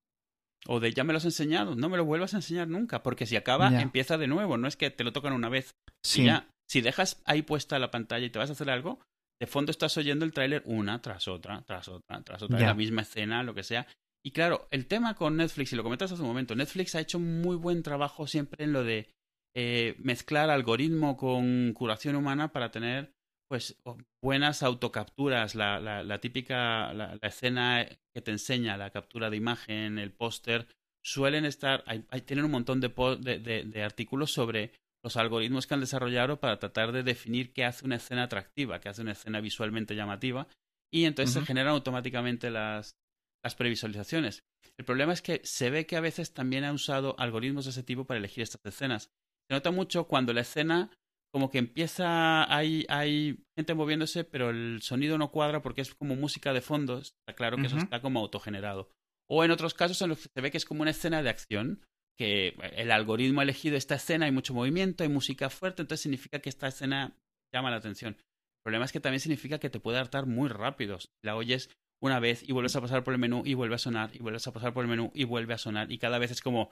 O de ya me lo has enseñado, no me lo vuelvas a enseñar nunca, porque si acaba, Ya. empieza de nuevo, no es que te lo tocan una vez. Sí, Y ya, si dejas ahí puesta la pantalla y te vas a hacer algo, de fondo estás oyendo el tráiler una tras otra, tras otra, tras otra, la misma escena, lo que sea. Y claro, el tema con Netflix, y lo comentas hace un momento, Netflix ha hecho muy buen trabajo siempre en lo de eh, mezclar algoritmo con curación humana para tener pues buenas autocapturas, la, la, la típica, la, escena que te enseña, la captura de imagen, el póster, suelen estar, hay, hay- tienen un montón de, de, de- de artículos sobre los algoritmos que han desarrollado para tratar de definir qué hace una escena atractiva, qué hace una escena visualmente llamativa, y entonces se generan automáticamente las, las previsualizaciones. El problema es que se ve que a veces también ha usado algoritmos de ese tipo para elegir estas escenas. Se nota mucho cuando la escena como que empieza, hay, hay gente moviéndose, pero el sonido no cuadra porque es como música de fondo. Está claro que eso está como autogenerado. O en otros casos en los que se ve que es como una escena de acción, que el algoritmo ha elegido esta escena, hay mucho movimiento, hay música fuerte, entonces significa que esta escena llama la atención. El problema es que también significa que te puede hartar muy rápido. La oyes una vez y vuelves a pasar por el menú y vuelve a sonar y vuelves a pasar por el menú y vuelve a sonar y cada vez es como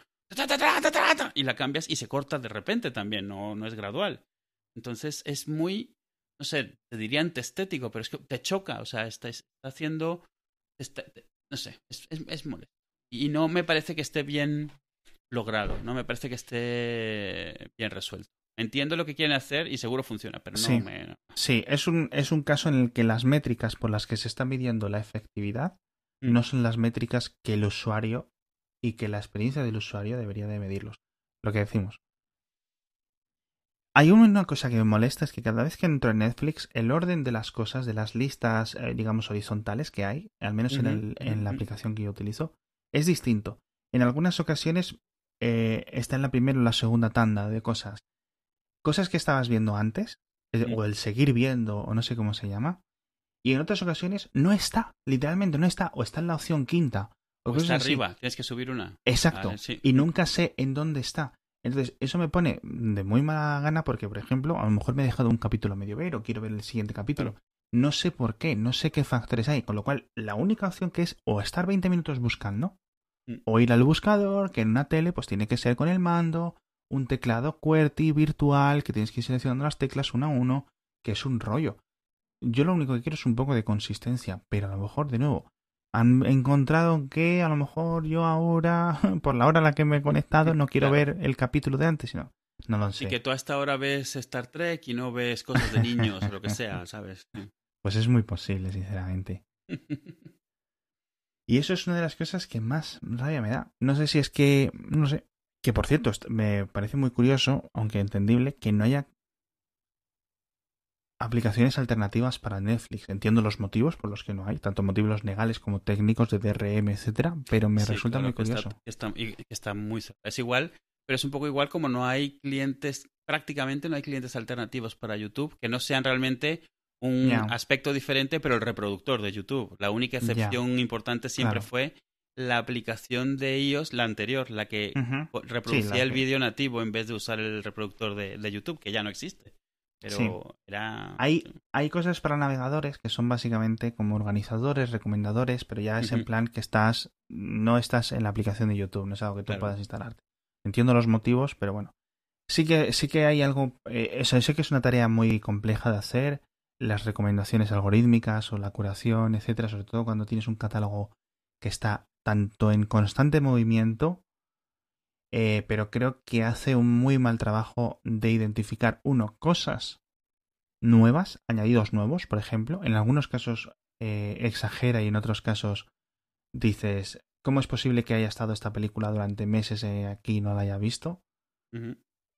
y la cambias y se corta de repente también, no, no es gradual. Entonces es muy, no sé, te diría antiestético, pero es que te choca, o sea, está, está haciendo, está- no sé, es, es, es molesto. Y no me parece que esté bien logrado, no me parece que esté bien resuelto. Entiendo lo que quieren hacer y seguro funciona, pero no Sí. me... sí es, un, es un caso en el que las métricas por las que se está midiendo la efectividad Mm. no son las métricas que el usuario y que la experiencia del usuario debería de medirlos. Lo que decimos. Hay una cosa que me molesta es que cada vez que entro en Netflix, el orden de las cosas, de las listas, eh, digamos, horizontales que hay, al menos en, el- en la aplicación que yo utilizo, es distinto. En algunas ocasiones eh, está en la primera o la segunda tanda de cosas. Cosas que estabas viendo antes, eh, o el seguir viendo, o no sé cómo se llama. Y en otras ocasiones no está, literalmente no está, o está en la opción quinta. O O está así. arriba, tienes que subir una. Exacto. Sí. Y nunca sé en dónde está. Entonces, eso me pone de muy mala gana porque, por ejemplo, a lo mejor me he dejado un capítulo medio ver o quiero ver el siguiente capítulo. No sé por qué, no sé qué factores hay. Con lo cual, la única opción que es o estar 20 minutos buscando Mm. o ir al buscador, que en una tele pues tiene que ser con el mando, un teclado QWERTY virtual, que tienes que ir seleccionando las teclas uno a uno, que es un rollo. Yo lo único que quiero es un poco de consistencia, pero a lo mejor, de nuevo, han encontrado que a lo mejor yo ahora, por la hora a la que me he conectado, no quiero Claro. ver el capítulo de antes, sino no lo Y sé. que tú hasta ahora ves Star Trek y no ves cosas de niños o lo que sea, ¿sabes? Pues es muy posible, sinceramente. Y eso es una de las cosas que más rabia me da. No sé si es que, no sé, que por cierto, me parece muy curioso, aunque entendible, que no haya aplicaciones alternativas para Netflix. Entiendo los motivos por los que no hay, tanto motivos legales como técnicos de DRM, etcétera, pero me Sí, resulta claro, muy está- curioso. que está, está muy. Es igual, pero es un poco igual como no hay clientes, prácticamente no hay clientes alternativos para YouTube que no sean realmente un aspecto diferente, pero el reproductor de YouTube. La única excepción importante siempre Claro. fue la aplicación de iOS, la anterior, la que reproducía el que- vídeo nativo en vez de usar el reproductor de, de YouTube, que ya no existe. Pero Sí. era... Hay, hay cosas para navegadores que son básicamente como organizadores, recomendadores, pero ya es en plan que estás, no estás en la aplicación de YouTube, no es algo que tú Claro. puedas instalarte. Entiendo los motivos, pero bueno. Sí que, sí que hay algo, eh, eso, sé que es una tarea muy compleja de hacer, las recomendaciones algorítmicas o la curación, etcétera, sobre todo cuando tienes un catálogo que está tanto en constante movimiento, eh, pero creo que hace un muy mal trabajo de identificar, uno, cosas nuevas, añadidos nuevos, por ejemplo. En algunos casos eh, exagera y en otros casos dices, ¿cómo es posible que haya estado esta película durante meses eh, aquí y no la haya visto?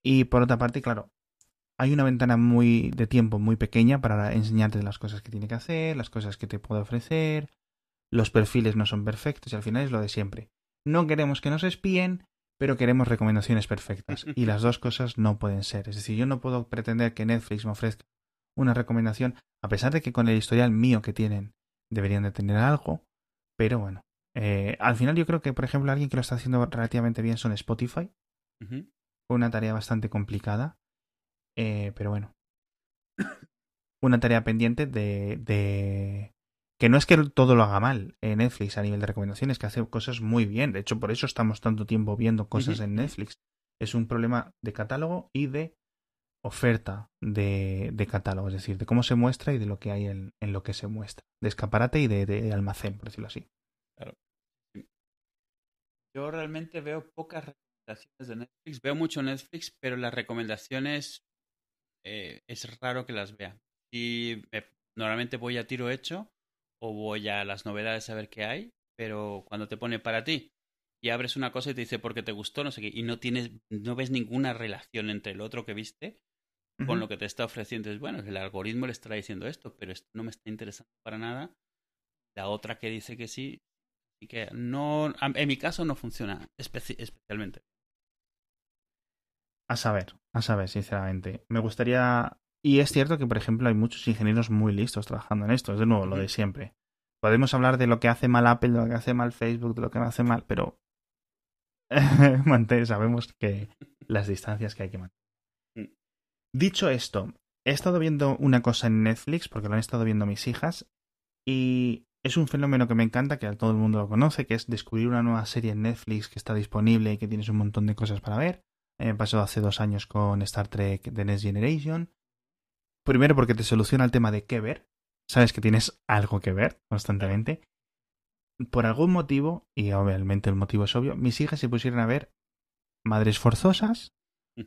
Y por otra parte, claro, hay una ventana muy de tiempo muy pequeña para enseñarte las cosas que tiene que hacer, las cosas que te puede ofrecer, los perfiles no son perfectos y al final es lo de siempre. no queremos que nos espíen, pero queremos recomendaciones perfectas. Y las dos cosas no pueden ser. Es decir, yo no puedo pretender que Netflix me ofrezca una recomendación, a pesar de que con el historial mío que tienen deberían de tener algo, pero bueno. Eh, al final yo creo que, por ejemplo, alguien que lo está haciendo relativamente bien son Spotify. Fue una tarea bastante complicada, eh, pero bueno. una tarea pendiente de, de, que no es que todo lo haga mal en Netflix a nivel de recomendaciones, que hace cosas muy bien. De hecho, por eso estamos tanto tiempo viendo cosas en Netflix. Es un problema de catálogo y de oferta de, de, catálogo, es decir, de cómo se muestra y de lo que hay en, en lo que se muestra, de escaparate y de, de, almacén, por decirlo así. Claro. Yo realmente veo pocas recomendaciones de Netflix, veo mucho Netflix, pero las recomendaciones eh, es raro que las vea. Y normalmente voy a tiro hecho o voy a las novedades a ver qué hay, pero cuando te pone para ti y abres una cosa y te dice porque te gustó, no sé qué, y no tienes, no ves ninguna relación entre el otro que viste con lo que te está ofreciendo. Es bueno, el algoritmo le estará diciendo esto, pero esto no me está interesando para nada. La otra que dice que sí, y que no, en mi caso no funciona especialmente. A saber, a saber, sinceramente. Me gustaría. Y es cierto que, por ejemplo, hay muchos ingenieros muy listos trabajando en esto. Es de nuevo lo de siempre. Podemos hablar de lo que hace mal Apple, de lo que hace mal Facebook, de lo que no hace mal, pero sabemos que las distancias que hay que mantener. Mm. Dicho esto, he estado viendo una cosa en Netflix, porque lo han estado viendo mis hijas, y es un fenómeno que me encanta, que todo el mundo lo conoce, que es descubrir una nueva serie en Netflix que está disponible y que tienes un montón de cosas para ver. Me pasó hace dos años con Star Trek The Next Generation. Primero porque te soluciona el tema de qué ver. Sabes que tienes algo que ver constantemente por algún motivo, y obviamente el motivo es obvio, mis hijas se pusieron a ver Madres Forzosas, mm.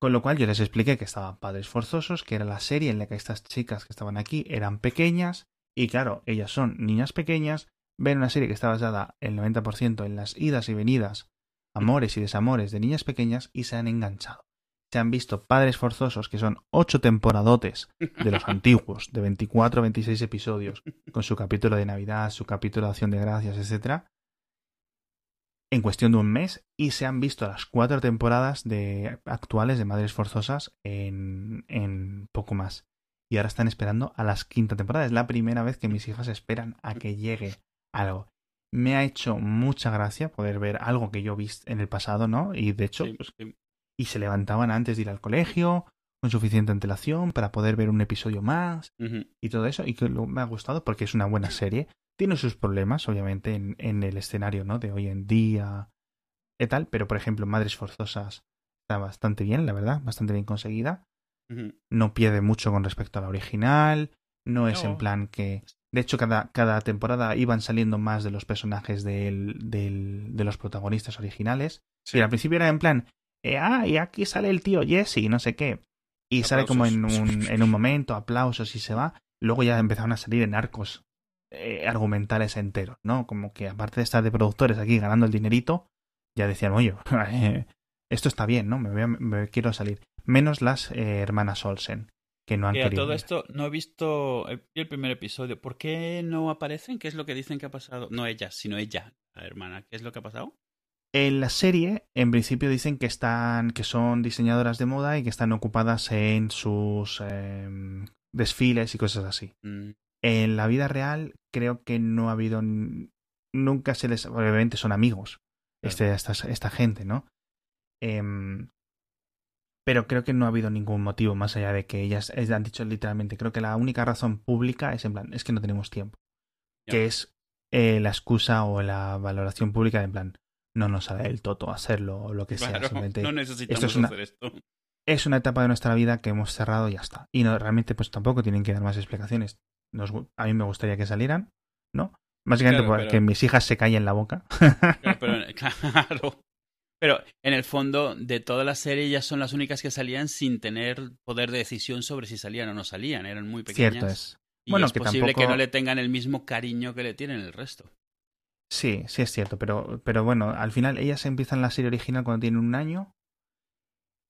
con lo cual yo les expliqué que estaba Padres Forzosos, que era la serie en la que estas chicas que estaban aquí eran pequeñas, y claro, ellas son niñas pequeñas, ven una serie que está basada el 90% en las idas y venidas, amores y desamores de niñas pequeñas, y se han enganchado se han visto Padres Forzosos, que son ocho temporadotes de los antiguos, de 24 o 26 episodios, con su capítulo de Navidad, su capítulo de Acción de Gracias, etc., en cuestión de un mes, y se han visto las cuatro temporadas de, actuales de Madres Forzosas en, en poco más. Y ahora están esperando a las quinta temporada. Es la primera vez que mis hijas esperan a que llegue algo. Me ha hecho mucha gracia poder ver algo que yo vi en el pasado, ¿no? Y de hecho, pues, y se levantaban antes de ir al colegio con suficiente antelación para poder ver un episodio más y todo eso y que me ha gustado porque es una buena serie. Tiene sus problemas obviamente en, en el escenario no de hoy en día y tal pero por ejemplo Madres Forzosas está bastante bien la verdad bastante bien conseguida. No pierde mucho con respecto a la original no es en plan que de hecho cada, cada temporada iban saliendo más de los personajes del, del, de los protagonistas originales y al principio era en plan eh, ah, y aquí sale el tío Jesse, no sé qué. Y sale como en un, en un momento, aplausos y se va. Luego ya empezaron a salir en arcos eh, argumentales enteros, ¿no? Como que aparte de estar de productores aquí ganando el dinerito, ya decían, oye, esto está bien, ¿no? Me, voy me quiero salir. Menos las eh, hermanas Olsen, que no han querido. todo esto no he visto el primer episodio. ¿Por qué no aparecen? ¿Qué es lo que dicen que ha pasado? No ellas, sino ella, la hermana. ¿Qué es lo que ha pasado? En la serie, en principio dicen que están, que son diseñadoras de moda y que están ocupadas en sus em, desfiles y cosas así. Mm. En la vida real, creo que no ha habido, nunca se les, obviamente son amigos, este, esta, esta, gente, ¿no? Em, pero creo que no ha habido ningún motivo más allá de que ellas, han dicho literalmente, creo que la única razón pública es en plan, es que no tenemos tiempo. Que es eh, la excusa o la valoración pública de en plan, no nos sale el toto hacerlo o lo que sea. no necesitamos es una, hacer esto. Es una etapa de nuestra vida que hemos cerrado y ya está. Y no, realmente pues tampoco tienen que dar más explicaciones. a mí me gustaría que salieran, ¿no? Básicamente porque que mis hijas se callen la boca. Claro pero, en el fondo, de toda la serie, ellas son las únicas que salían sin tener poder de decisión sobre si salían o no salían. Eran muy pequeñas. Cierto es. Y bueno, es posible que no le tengan el mismo cariño que le tienen el resto. Sí, sí es cierto, pero, pero bueno, al final ellas empiezan la serie original cuando tienen un año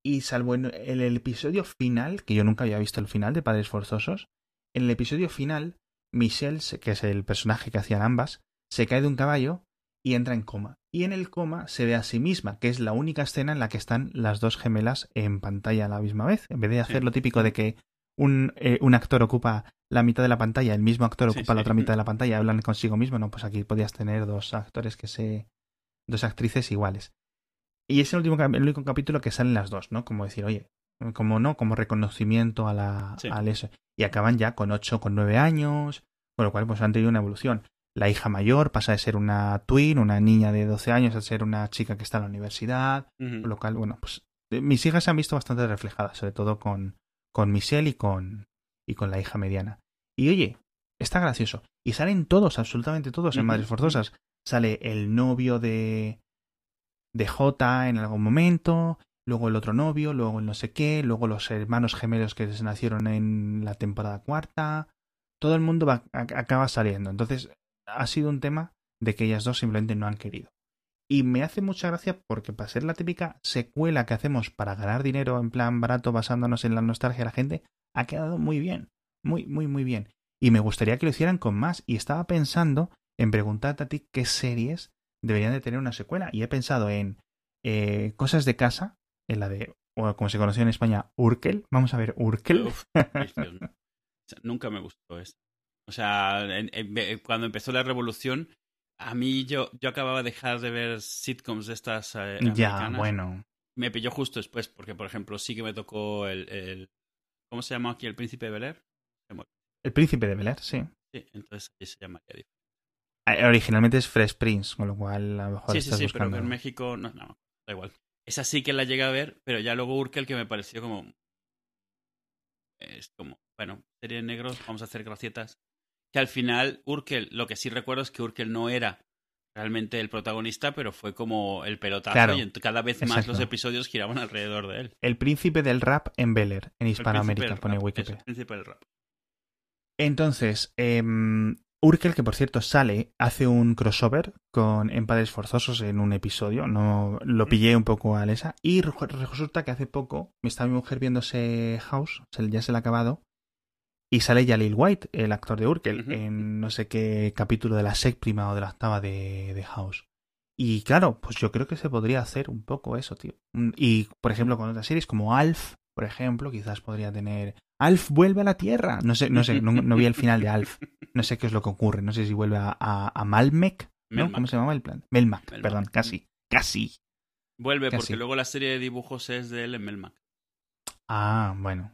y salvo en el episodio final, que yo nunca había visto el final de Padres Forzosos, en el episodio final, Michelle, que es el personaje que hacían ambas, se cae de un caballo y entra en coma. Y en el coma se ve a sí misma, que es la única escena en la que están las dos gemelas en pantalla a la misma vez. En vez de hacer lo típico de que un, eh, un, actor ocupa la mitad de la pantalla, el mismo actor ocupa la otra mitad de la pantalla hablan consigo mismo, no, pues aquí podías tener dos actores que se. dos actrices iguales. Y es el, último, el único capítulo que salen las dos, ¿no? Como decir, oye, como no, como reconocimiento a la, al eso. Y acaban ya con ocho, con nueve años, con lo cual pues han tenido una evolución. La hija mayor pasa de ser una twin, una niña de 12 años, a ser una chica que está en la universidad, con lo cual, bueno, pues mis hijas se han visto bastante reflejadas, sobre todo con, con Michelle y con, y con la hija mediana. Y oye, está gracioso. Y salen todos, absolutamente todos en Madres Forzosas. Sale el novio de, de J en algún momento, luego el otro novio, luego el no sé qué, luego los hermanos gemelos que se nacieron en la temporada cuarta. Todo el mundo va, acaba saliendo. Entonces, ha sido un tema de que ellas dos simplemente no han querido. Y me hace mucha gracia porque para ser la típica secuela que hacemos para ganar dinero en plan barato basándonos en la nostalgia de la gente, ha quedado muy bien. Muy, muy, muy bien. Y me gustaría que lo hicieran con más. Y estaba pensando en preguntarte a ti qué series deberían de tener una secuela. Y he pensado en eh, Cosas de Casa, en la de, o como se conoció en España, Urkel. Vamos a ver, Urkel. nunca me gustó eso. O sea, cuando empezó la revolución, a mí yo, yo acababa de dejar de ver sitcoms de estas eh, Ya, bueno. Me pilló justo después, porque por ejemplo sí que me tocó el... el ¿Cómo se llama aquí? ¿El Príncipe de Bel El Príncipe de Bel sí. Sí, entonces ahí se llama Ah, originalmente es Fresh Prince, con lo cual a lo mejor Sí, sí, sí, pero en México no, no, da igual. Esa sí que la llegué a ver, pero ya luego Urkel que me pareció como... Es como, bueno, serie de negros, vamos a hacer gracietas. Que al final Urkel, lo que sí recuerdo es que Urkel no era realmente el protagonista, pero fue como el pelotazo y cada vez más los episodios giraban alrededor de él. El príncipe del rap en Bel en Hispanoamérica, pone Wikipedia. el príncipe del rap. Entonces, eh, Urkel, que por cierto sale, hace un crossover con En Padres Forzosos en un episodio. No lo pillé un poco a Alesa. Y resulta que hace poco me estaba mi mujer viéndose House, ya se le ha acabado. Y sale Jalil White, el actor de Urkel, en no sé qué capítulo de la séptima o de la octava de, de House. Y claro, pues yo creo que se podría hacer un poco eso, tío. Y por ejemplo, con otras series como Alf, por ejemplo, quizás podría tener Alf vuelve a la Tierra. No sé, no sé, no, vi el final de Alf. No sé qué es lo que ocurre. No sé si vuelve a, a, Malmec. ¿no? ¿Cómo se llamaba el plan? Melmac, perdón, casi. Casi. Vuelve porque luego la serie de dibujos es de él en Melmac. Ah, bueno.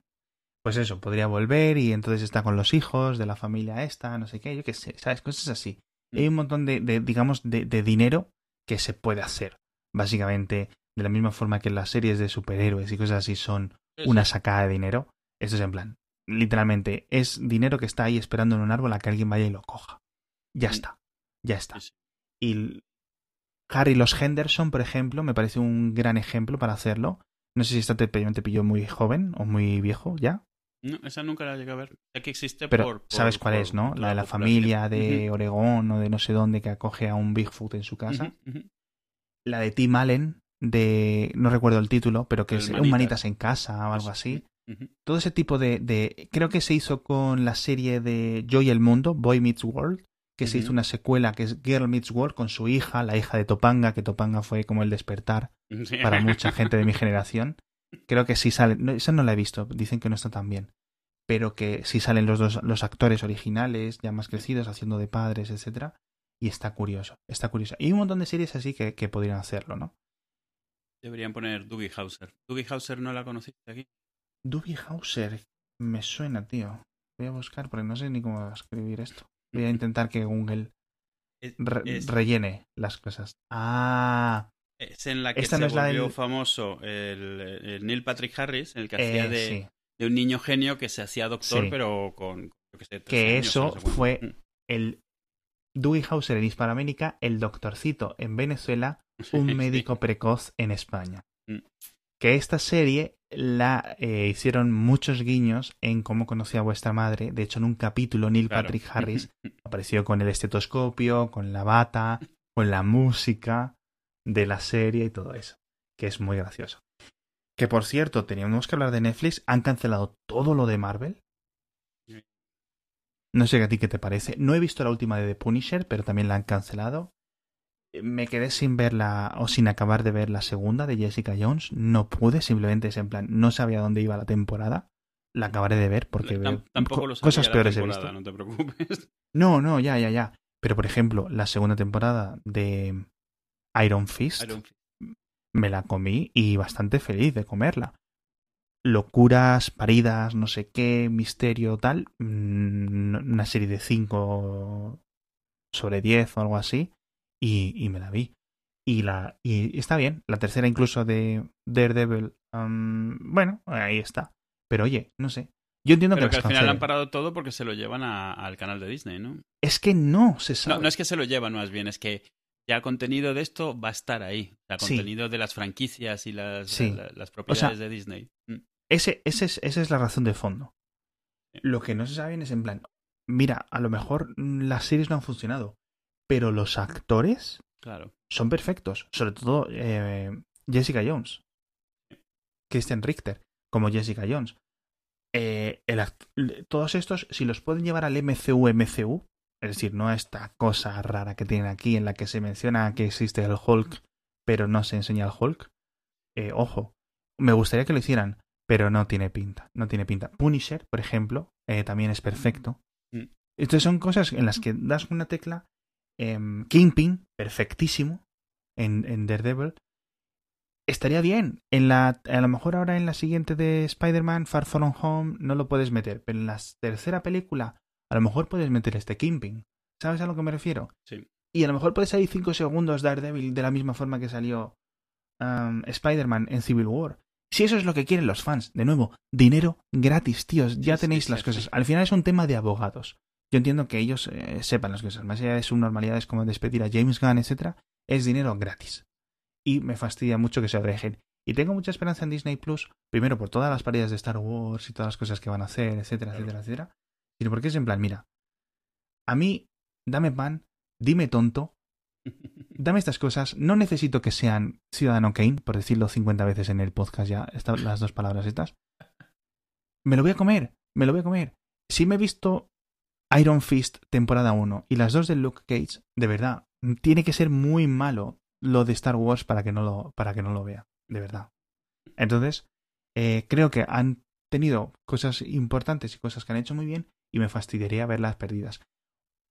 Pues eso, podría volver y entonces está con los hijos de la familia esta, no sé qué, yo qué sé, ¿sabes? Cosas así. Mm. Hay un montón de, de digamos, de, de dinero que se puede hacer. Básicamente, de la misma forma que las series de superhéroes y cosas así son una sacada de dinero, eso es en plan, literalmente, es dinero que está ahí esperando en un árbol a que alguien vaya y lo coja. Ya mm. está, ya está. Y Harry los Henderson, por ejemplo, me parece un gran ejemplo para hacerlo. No sé si esta te, te pilló muy joven o muy viejo ya. No, esa nunca la llegué a ver. Que existe Pero por, sabes cuál es, ¿no? La de la familia de Oregón o de no sé dónde que acoge a un Bigfoot en su casa. La de Tim Allen, de. No recuerdo el título, pero que es un Manitas en casa o algo así. Todo ese tipo de, de, Creo que se hizo con la serie de Joy el Mundo, Boy Meets World, que se hizo una secuela que es Girl Meets World con su hija, la hija de Topanga, que Topanga fue como el despertar para mucha gente de mi generación. Creo que sí sale. No, esa no la he visto, dicen que no está tan bien. Pero que sí salen los dos los actores originales, ya más crecidos, haciendo de padres, etcétera. Y está curioso, está curioso. Y un montón de series así que, que podrían hacerlo, ¿no? Deberían poner Dougie Hauser. Dougie Hauser no la conociste aquí. Doogie Hauser. Me suena, tío. Voy a buscar porque no sé ni cómo escribir esto. Voy a intentar que Google rellene las cosas. Ah. Es en la que se volvió famoso el, Neil Patrick Harris, el que hacía eh, de, un niño genio que se hacía doctor, pero con. que, eso fue mm. el Dewey Hauser en Hispanoamérica, el doctorcito en Venezuela, un médico precoz en España. Mm. Que esta serie la eh, hicieron muchos guiños en cómo conocía a vuestra madre. De hecho, en un capítulo, Neil Patrick Harris apareció con el estetoscopio, con la bata, con la música de la serie y todo eso. Que es muy gracioso. Que por cierto, teníamos que hablar de Netflix. Han cancelado todo lo de Marvel. No sé a ti qué te parece. No he visto la última de The Punisher, pero también la han cancelado. me quedé sin verla o sin acabar de ver la segunda de Jessica Jones. No pude, simplemente es en plan, no sabía dónde iba la temporada. La acabaré de ver porque Tam- tampoco co- lo sabía cosas la peores he visto. No te preocupes. No, no, ya, ya, ya. Pero por ejemplo, la segunda temporada de Iron Fist Iron Fist. me la comí y bastante feliz de comerla. Locuras, paridas, no sé qué, misterio, tal. mm, Una serie de 5 sobre 10 o algo así. Y, y me la vi. Y, la, y está bien. La tercera incluso de Daredevil. bueno, ahí está. Pero oye, no sé. Yo entiendo Pero que, que al final han parado todo porque se lo llevan a- al canal de Disney, ¿no? Es que no se sabe. No, no es que se lo llevan más bien, es que ya el contenido de esto va a estar ahí. Sí. contenido de las franquicias y las, Sí. la- las propiedades de Disney. Mm. Ese, ese es, esa es la razón de fondo. Lo que no se sabe es en plan, mira, a lo mejor las series no han funcionado, pero los actores Claro. son perfectos. Sobre todo eh, Jessica Jones. Christian Richter, como Jessica Jones. Eh, el todos estos, si los pueden llevar al MCU, MCU, es decir, no esta cosa rara que tienen aquí en la que se menciona que existe el Hulk, pero no se enseña el Hulk, eh, ojo, me gustaría que lo hicieran, pero no tiene pinta, no tiene pinta. Punisher, por ejemplo, eh, también es perfecto. Mm. Estas son cosas en las que das una tecla. em, Kingpin, perfectísimo, en, en Daredevil. Estaría bien. En la, a lo mejor ahora en la siguiente de Spider-Man, Far From Home, no lo puedes meter. Pero en la tercera película, a lo mejor puedes meter este Kingpin. ¿Sabes a lo que me refiero? Sí. Y a lo mejor puede salir 5 segundos Daredevil de la misma forma que salió um, Spider-Man en Civil War. Si eso es lo que quieren los fans, de nuevo, dinero gratis, tíos, ya Sí, tenéis sí, las sí, cosas. Al final es un tema de abogados. Yo entiendo que ellos eh, sepan las cosas, más allá de subnormalidades como despedir a James Gunn, etcétera, es dinero gratis. Y me fastidia mucho que se lo dejen. Y tengo mucha esperanza en Disney Plus, primero por todas las paredes de Star Wars y todas las cosas que van a hacer, etcétera, Claro. etcétera, etcétera. Porque es en plan, mira, a mí, dame pan, dime tonto, dame estas cosas. No necesito que sean Ciudadano Kane, por decirlo 50 veces en el podcast ya, esta- las dos palabras estas. Me lo voy a comer, me lo voy a comer. Si me he visto Iron Fist temporada 1 y las dos de Luke Cage, de verdad, tiene que ser muy malo lo de Star Wars para que no lo, para que no lo vea, de verdad. Entonces, eh, creo que han tenido cosas importantes y cosas que han hecho muy bien y me fastidiaría verlas perdidas.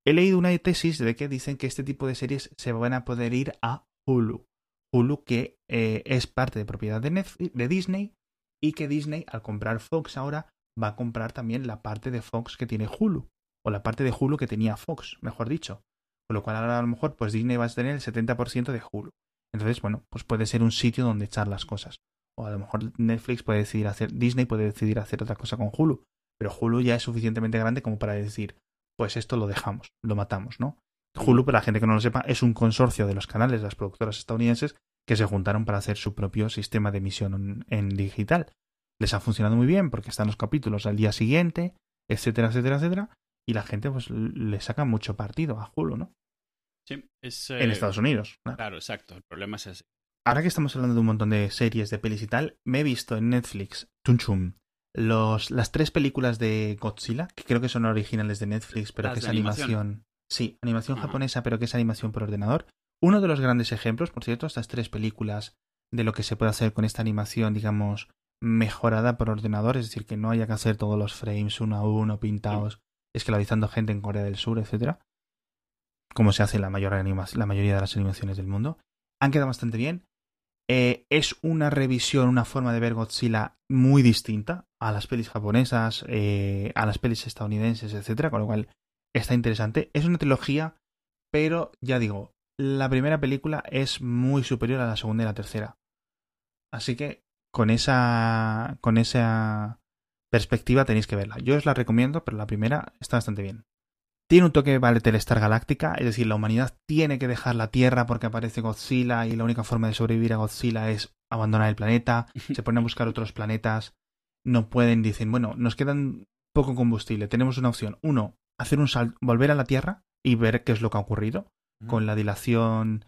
He leído una tesis de que dicen que este tipo de series se van a poder ir a Hulu. Hulu que eh, es parte de propiedad de, Netflix, de Disney y que Disney al comprar Fox ahora va a comprar también la parte de Fox que tiene Hulu o la parte de Hulu que tenía Fox, mejor dicho. Con lo cual ahora a lo mejor pues Disney va a tener el 70% de Hulu. Entonces, bueno, pues puede ser un sitio donde echar las cosas. O a lo mejor Netflix puede decidir hacer, Disney puede decidir hacer otra cosa con Hulu. Pero Hulu ya es suficientemente grande como para decir, pues esto lo dejamos, lo matamos, ¿no? Hulu, para la gente que no lo sepa, es un consorcio de los canales, las productoras estadounidenses, que se juntaron para hacer su propio sistema de emisión en, digital. Les ha funcionado muy bien porque están los capítulos al día siguiente, etcétera, etcétera, etcétera. Y la gente pues le saca mucho partido a Hulu, ¿no? Sí, es, En eh, Estados Unidos. claro. Claro, exacto. El problema es ese. Ahora que estamos hablando de un montón de series, de pelis y tal, me he visto en Netflix, Chum Chum, los, las tres películas de Godzilla, que creo que son originales de Netflix, pero Las que es animación. animación. Sí, animación Ajá. japonesa, pero que es animación por ordenador. Uno de los grandes ejemplos, por cierto, estas tres películas de lo que se puede hacer con esta animación, digamos, mejorada por ordenador, es decir, que no haya que hacer todos los frames uno a uno pintados, esclavizando gente en Corea del Sur, etcétera, como se hace en la, mayor anima- la mayoría de las animaciones del mundo. Han quedado bastante bien. Eh, es una revisión, una forma de ver Godzilla muy distinta a las pelis japonesas, eh, a las pelis estadounidenses, etcétera, con lo cual está interesante. Es una trilogía, pero ya digo, la primera película es muy superior a la segunda y la tercera. Así que con esa con esa perspectiva tenéis que verla. Yo os la recomiendo, pero la primera está bastante bien. Tiene un toque Battlestar Galáctica, es decir, la humanidad tiene que dejar la Tierra porque aparece Godzilla y la única forma de sobrevivir a Godzilla es abandonar el planeta. Se ponen a buscar otros planetas, no pueden, dicen, bueno, nos quedan poco combustible, tenemos una opción. Uno, hacer un salto, volver a la Tierra y ver qué es lo que ha ocurrido con la dilación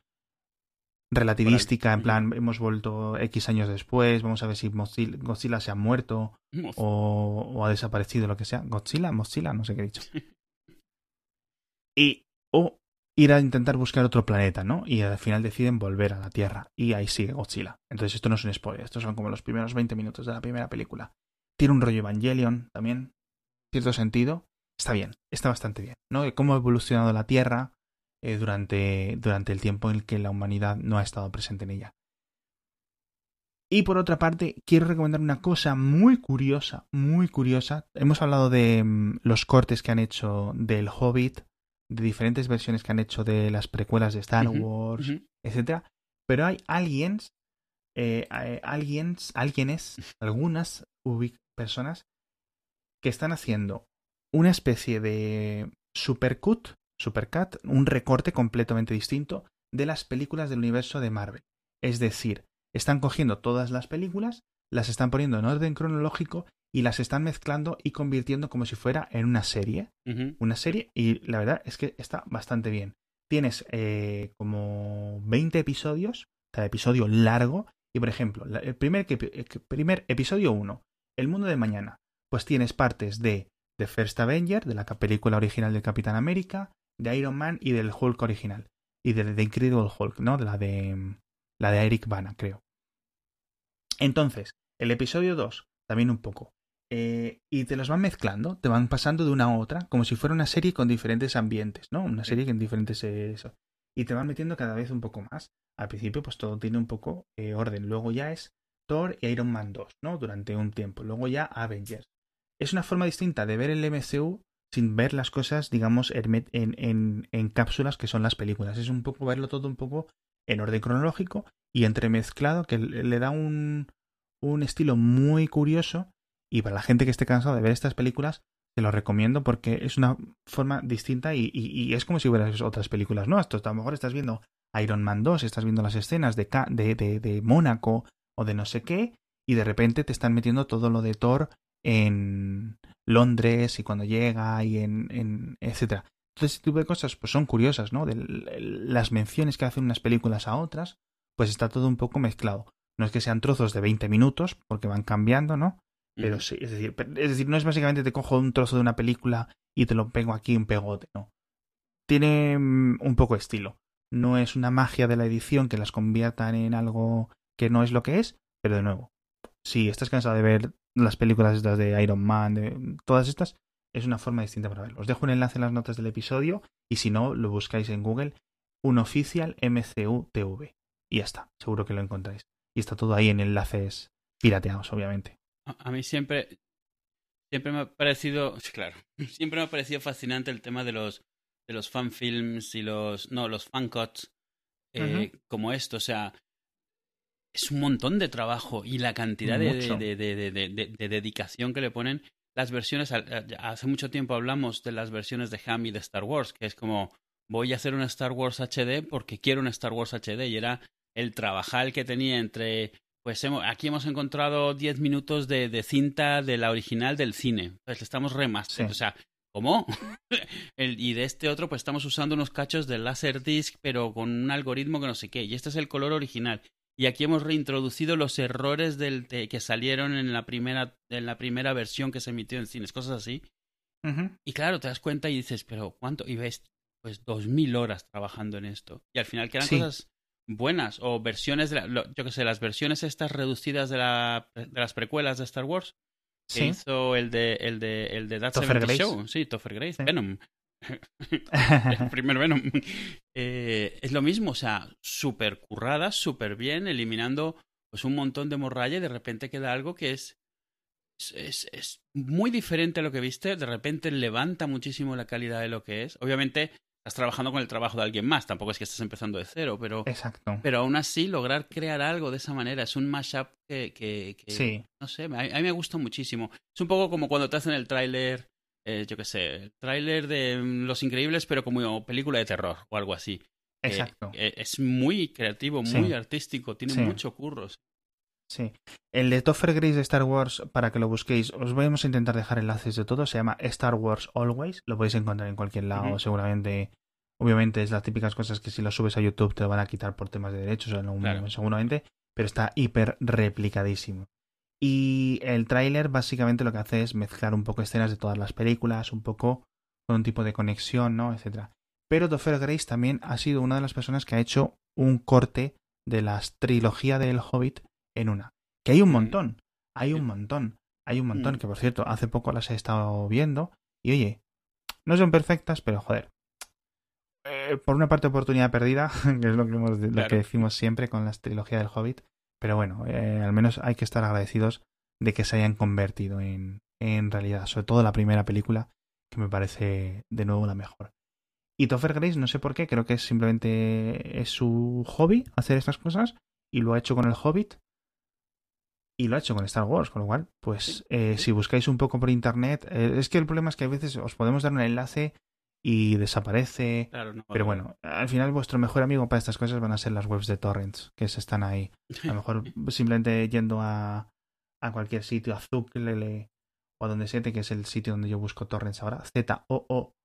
relativística, en plan, hemos vuelto X años después, vamos a ver si Mozilla- Godzilla se ha muerto o, o ha desaparecido, lo que sea. Godzilla, Mozilla, no sé qué he dicho. Y, o ir a intentar buscar otro planeta, ¿no? Y al final deciden volver a la Tierra. Y ahí sigue Godzilla. Entonces esto no es un spoiler, estos son como los primeros 20 minutos de la primera película. Tiene un rollo Evangelion también, cierto sentido. Está bien, está bastante bien, ¿no? Cómo ha evolucionado la Tierra eh, durante, durante el tiempo en el que la humanidad no ha estado presente en ella. Y por otra parte, quiero recomendar una cosa muy curiosa, muy curiosa. Hemos hablado de mm, los cortes que han hecho del Hobbit, de diferentes versiones que han hecho de las precuelas de Star Wars, etcétera. Pero hay aliens, eh, aliens, alguienes, algunas personas que están haciendo una especie de supercut, supercut, un recorte completamente distinto de las películas del universo de Marvel. Es decir, están cogiendo todas las películas, las están poniendo en orden cronológico y las están mezclando y convirtiendo como si fuera en una serie. Una serie y la verdad es que está bastante bien. Tienes eh, como 20 episodios, cada episodio largo. Y por ejemplo, el primer, el primer episodio 1, El mundo de mañana, pues tienes partes de The First Avenger, de la película original del Capitán América, de Iron Man y del Hulk original. Y de The Incredible Hulk, ¿no? De la de la de Eric Bana, creo. Entonces, el episodio 2, también un poco. Eh, y te los van mezclando, te van pasando de una a otra, como si fuera una serie con diferentes ambientes, ¿no? Una serie con diferentes... Eh, y te van metiendo cada vez un poco más. Al principio, pues todo tiene un poco eh, orden. Luego ya es Thor y Iron Man 2, ¿no? Durante un tiempo. Luego ya Avengers. Es una forma distinta de ver el MCU sin ver las cosas, digamos, en, en, en cápsulas que son las películas. Es un poco verlo todo un poco en orden cronológico y entremezclado que le da un, un estilo muy curioso y para la gente que esté cansado de ver estas películas te lo recomiendo porque es una forma distinta y, es como si hubieras otras películas no esto a lo mejor estás viendo Iron Man 2 estás viendo las escenas de, de, de, de Mónaco o de no sé qué y de repente te están metiendo todo lo de Thor en Londres y cuando llega y en, etcétera entonces, este tipo de cosas pues son curiosas, ¿no? De las menciones que hacen unas películas a otras, pues está todo un poco mezclado. No es que sean trozos de 20 minutos, porque van cambiando, ¿no? Pero sí, es decir, es decir, no es básicamente te cojo un trozo de una película y te lo pego aquí en pegote, no. Tiene mm, un poco estilo. No es una magia de la edición que las conviertan en algo que no es lo que es, pero de nuevo, si estás cansado de ver las películas estas de Iron Man, de todas estas, es una forma distinta para verlo. Os dejo un enlace en las notas del episodio y si no, lo buscáis en Google, un oficial MCU TV. Y ya está, seguro que lo encontráis. Y está todo ahí en enlaces pirateados, obviamente. A, mí siempre, siempre me ha parecido, claro, siempre me ha parecido fascinante el tema de los, de los fanfilms y los, no, los fancuts eh, como esto. O sea, es un montón de trabajo y la cantidad de, de, de, dedicación que le ponen las versiones, hace mucho tiempo hablamos de las versiones de Ham y de Star Wars, que es como voy a hacer una Star Wars HD porque quiero una Star Wars HD y era el trabajar que tenía entre pues aquí hemos encontrado 10 minutos de, de, cinta de la original del cine. Pues le estamos remaster. O sea, ¿cómo? el, y de este otro, pues estamos usando unos cachos de Laserdisc, pero con un algoritmo que no sé qué. Y este es el color original. Y aquí hemos reintroducido los errores del, que salieron en la, primera, en la primera versión que se emitió en cines, cosas así. Y claro, te das cuenta y dices, pero ¿cuánto? Y ves, pues dos mil horas trabajando en esto. Y al final quedan cosas buenas o versiones, de yo que sé, las versiones estas reducidas de, la, de las precuelas de Star Wars. Que hizo el de, el de, el de That Show. Sí, Topher Grace. Venom. el primer Venom. Eh, es lo mismo, o sea, súper currada, súper bien, eliminando pues un montón de morralla y de repente queda algo que es, es, es, muy diferente a lo que viste, de repente levanta muchísimo la calidad de lo que es. Obviamente estás trabajando con el trabajo de alguien más, tampoco es que estés empezando de cero, pero, Exacto. pero aún así lograr crear algo de esa manera es un mashup que, que, sí. no sé, a, a, mí me gusta muchísimo. Es un poco como cuando te hacen el tráiler eh, yo qué sé, el tráiler de mm, Los Increíbles, pero como película de terror o algo así. Eh, Exacto. Eh, es muy creativo, muy artístico, tiene mucho curros. Sí. El de Topher Grace de Star Wars, para que lo busquéis, os vamos a intentar dejar enlaces de todo. Se llama Star Wars Always. Lo podéis encontrar en cualquier lado, seguramente. Obviamente es las típicas cosas que si lo subes a YouTube te lo van a quitar por temas de derechos, o seguramente. Pero está hiper replicadísimo. Y el tráiler básicamente lo que hace es mezclar un poco escenas de todas las películas, un poco con un tipo de conexión, ¿no? etcétera. Pero Topher Grace también ha sido una de las personas que ha hecho un corte de la trilogía del Hobbit en una. Que hay un montón, hay un montón, hay un montón, que por cierto, hace poco las he estado viendo. Y oye, no son perfectas, pero joder. eh, por una parte, oportunidad perdida, que es lo que, hemos- lo que decimos siempre con la trilogía del Hobbit. Pero bueno, eh, al menos hay que estar agradecidos de que se hayan convertido en, en realidad. Sobre todo la primera película, que me parece de nuevo la mejor. Y Topher Grace, no sé por qué, creo que simplemente es su hobby hacer estas cosas. Y lo ha hecho con el Hobbit. Y lo ha hecho con Star Wars, con lo cual, pues eh, si buscáis un poco por internet, eh, es que el problema es que a veces os podemos dar un enlace y desaparece. Claro, no. Pero bueno, al final vuestro mejor amigo para estas cosas van a ser las webs de torrents, que se están ahí. A lo mejor simplemente yendo a, a cualquier sitio, a Zuclele o a donde sea, que es el sitio donde yo busco torrents ahora, Z-O-O-Q-L-E,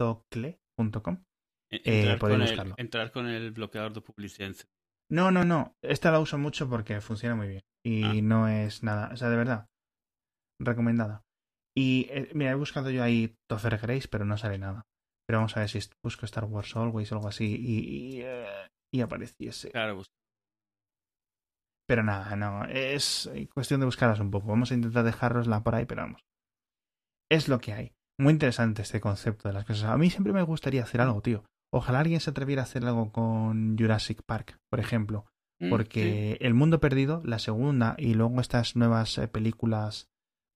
zocle.com. entrar, eh, con el, buscarlo. entrar con el bloqueador de publicidad. No, no, no. Esta la uso mucho porque funciona muy bien. Y Ah. no es nada. O sea, de verdad. Recomendada. Y eh, mira, he buscado yo ahí Topher Grace, pero no sale nada. Pero vamos a ver si busco Star Wars Always o algo así y, y, eh, y apareciese. Claro, pues, Pero nada, no. Es cuestión de buscarlas un poco. Vamos a intentar dejarosla por ahí, pero vamos. Es lo que hay. Muy interesante este concepto de las cosas. A mí siempre me gustaría hacer algo, tío. Ojalá alguien se atreviera a hacer algo con Jurassic Park, por ejemplo. mm, Porque El Mundo Perdido, la segunda, y luego estas nuevas eh, películas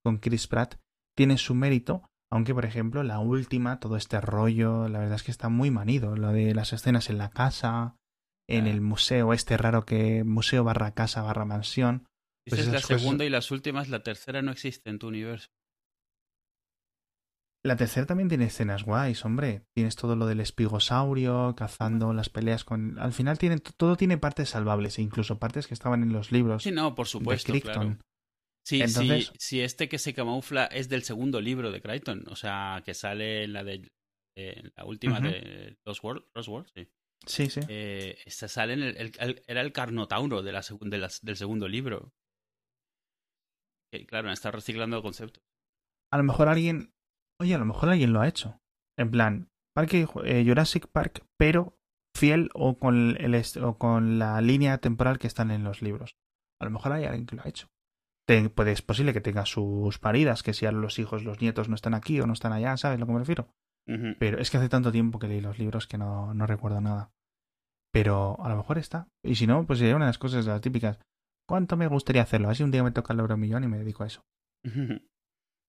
con Chris Pratt, tienen su mérito, aunque por ejemplo la última, todo este rollo, la verdad es que está muy manido, lo de las escenas en la casa, en Ah. el museo, este raro que museo barra casa barra mansión. pues Dices la esas cosas- segunda y las últimas, la tercera no existe en tu universo. La tercera también tiene escenas guays, hombre. Tienes todo lo del espigosaurio, cazando las peleas con... Al final tiene, todo tiene partes salvables, e incluso partes que estaban en los libros Sí, no, por de supuesto, claro. Sí, Entonces- sí, sí, este que se camufla es del segundo libro de Crichton, o sea, que sale en la de, de- la última de Lost World, Lost World, sí. Sí, sí. Eh, esta sale en el, el- el- era el Carnotauro de la de del segundo libro. Que, claro, está reciclando conceptos. a lo mejor alguien, oye, a lo mejor alguien lo ha hecho. En plan, parque eh, Jurassic Park, pero fiel o con el o con la línea temporal que están en los libros. A lo mejor hay alguien que lo ha hecho. Te- puede- es posible que tenga sus paridas, que si ahora los hijos, los nietos no están aquí o no están allá, ¿sabes a lo que me refiero? Pero es que hace tanto tiempo que leí los libros que no, no recuerdo nada. Pero a lo mejor está. Y si no, pues sería una de las cosas de las típicas. ¿Cuánto me gustaría hacerlo? Así un día me toca el euromillón y me dedico a eso.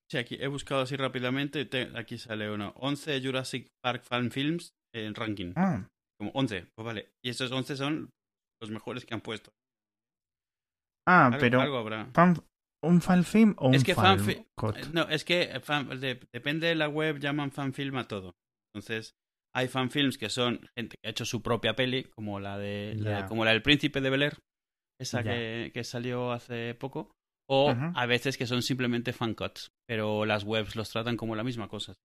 Sí, aquí he buscado así rápidamente. te- aquí sale uno. 11 Jurassic Park fan films en ranking. Ah, Como 11, pues vale. Y esos 11 son los mejores que han puesto. ah Algo- pero algo habrá. fan- ¿un fan film o un Es que fan? Eh, No, es que fan- de- depende de la web, llaman fanfilm a todo. Entonces, hay fanfilms que son gente que ha hecho su propia peli, como la de, la como la del Príncipe de Bel Air, esa que, que salió hace poco. O a veces que son simplemente fan cuts, pero las webs los tratan como la misma cosa.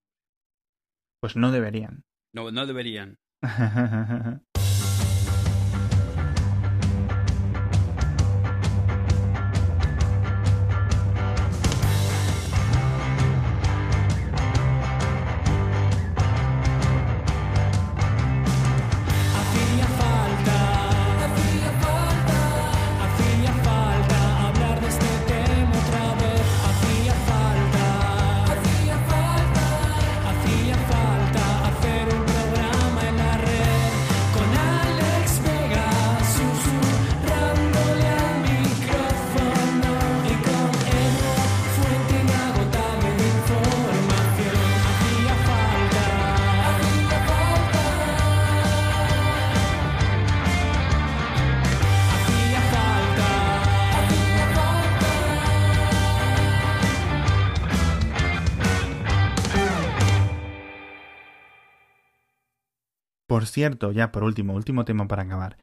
Pues no deberían. No, no deberían. Por cierto, ya por último, último tema para acabar.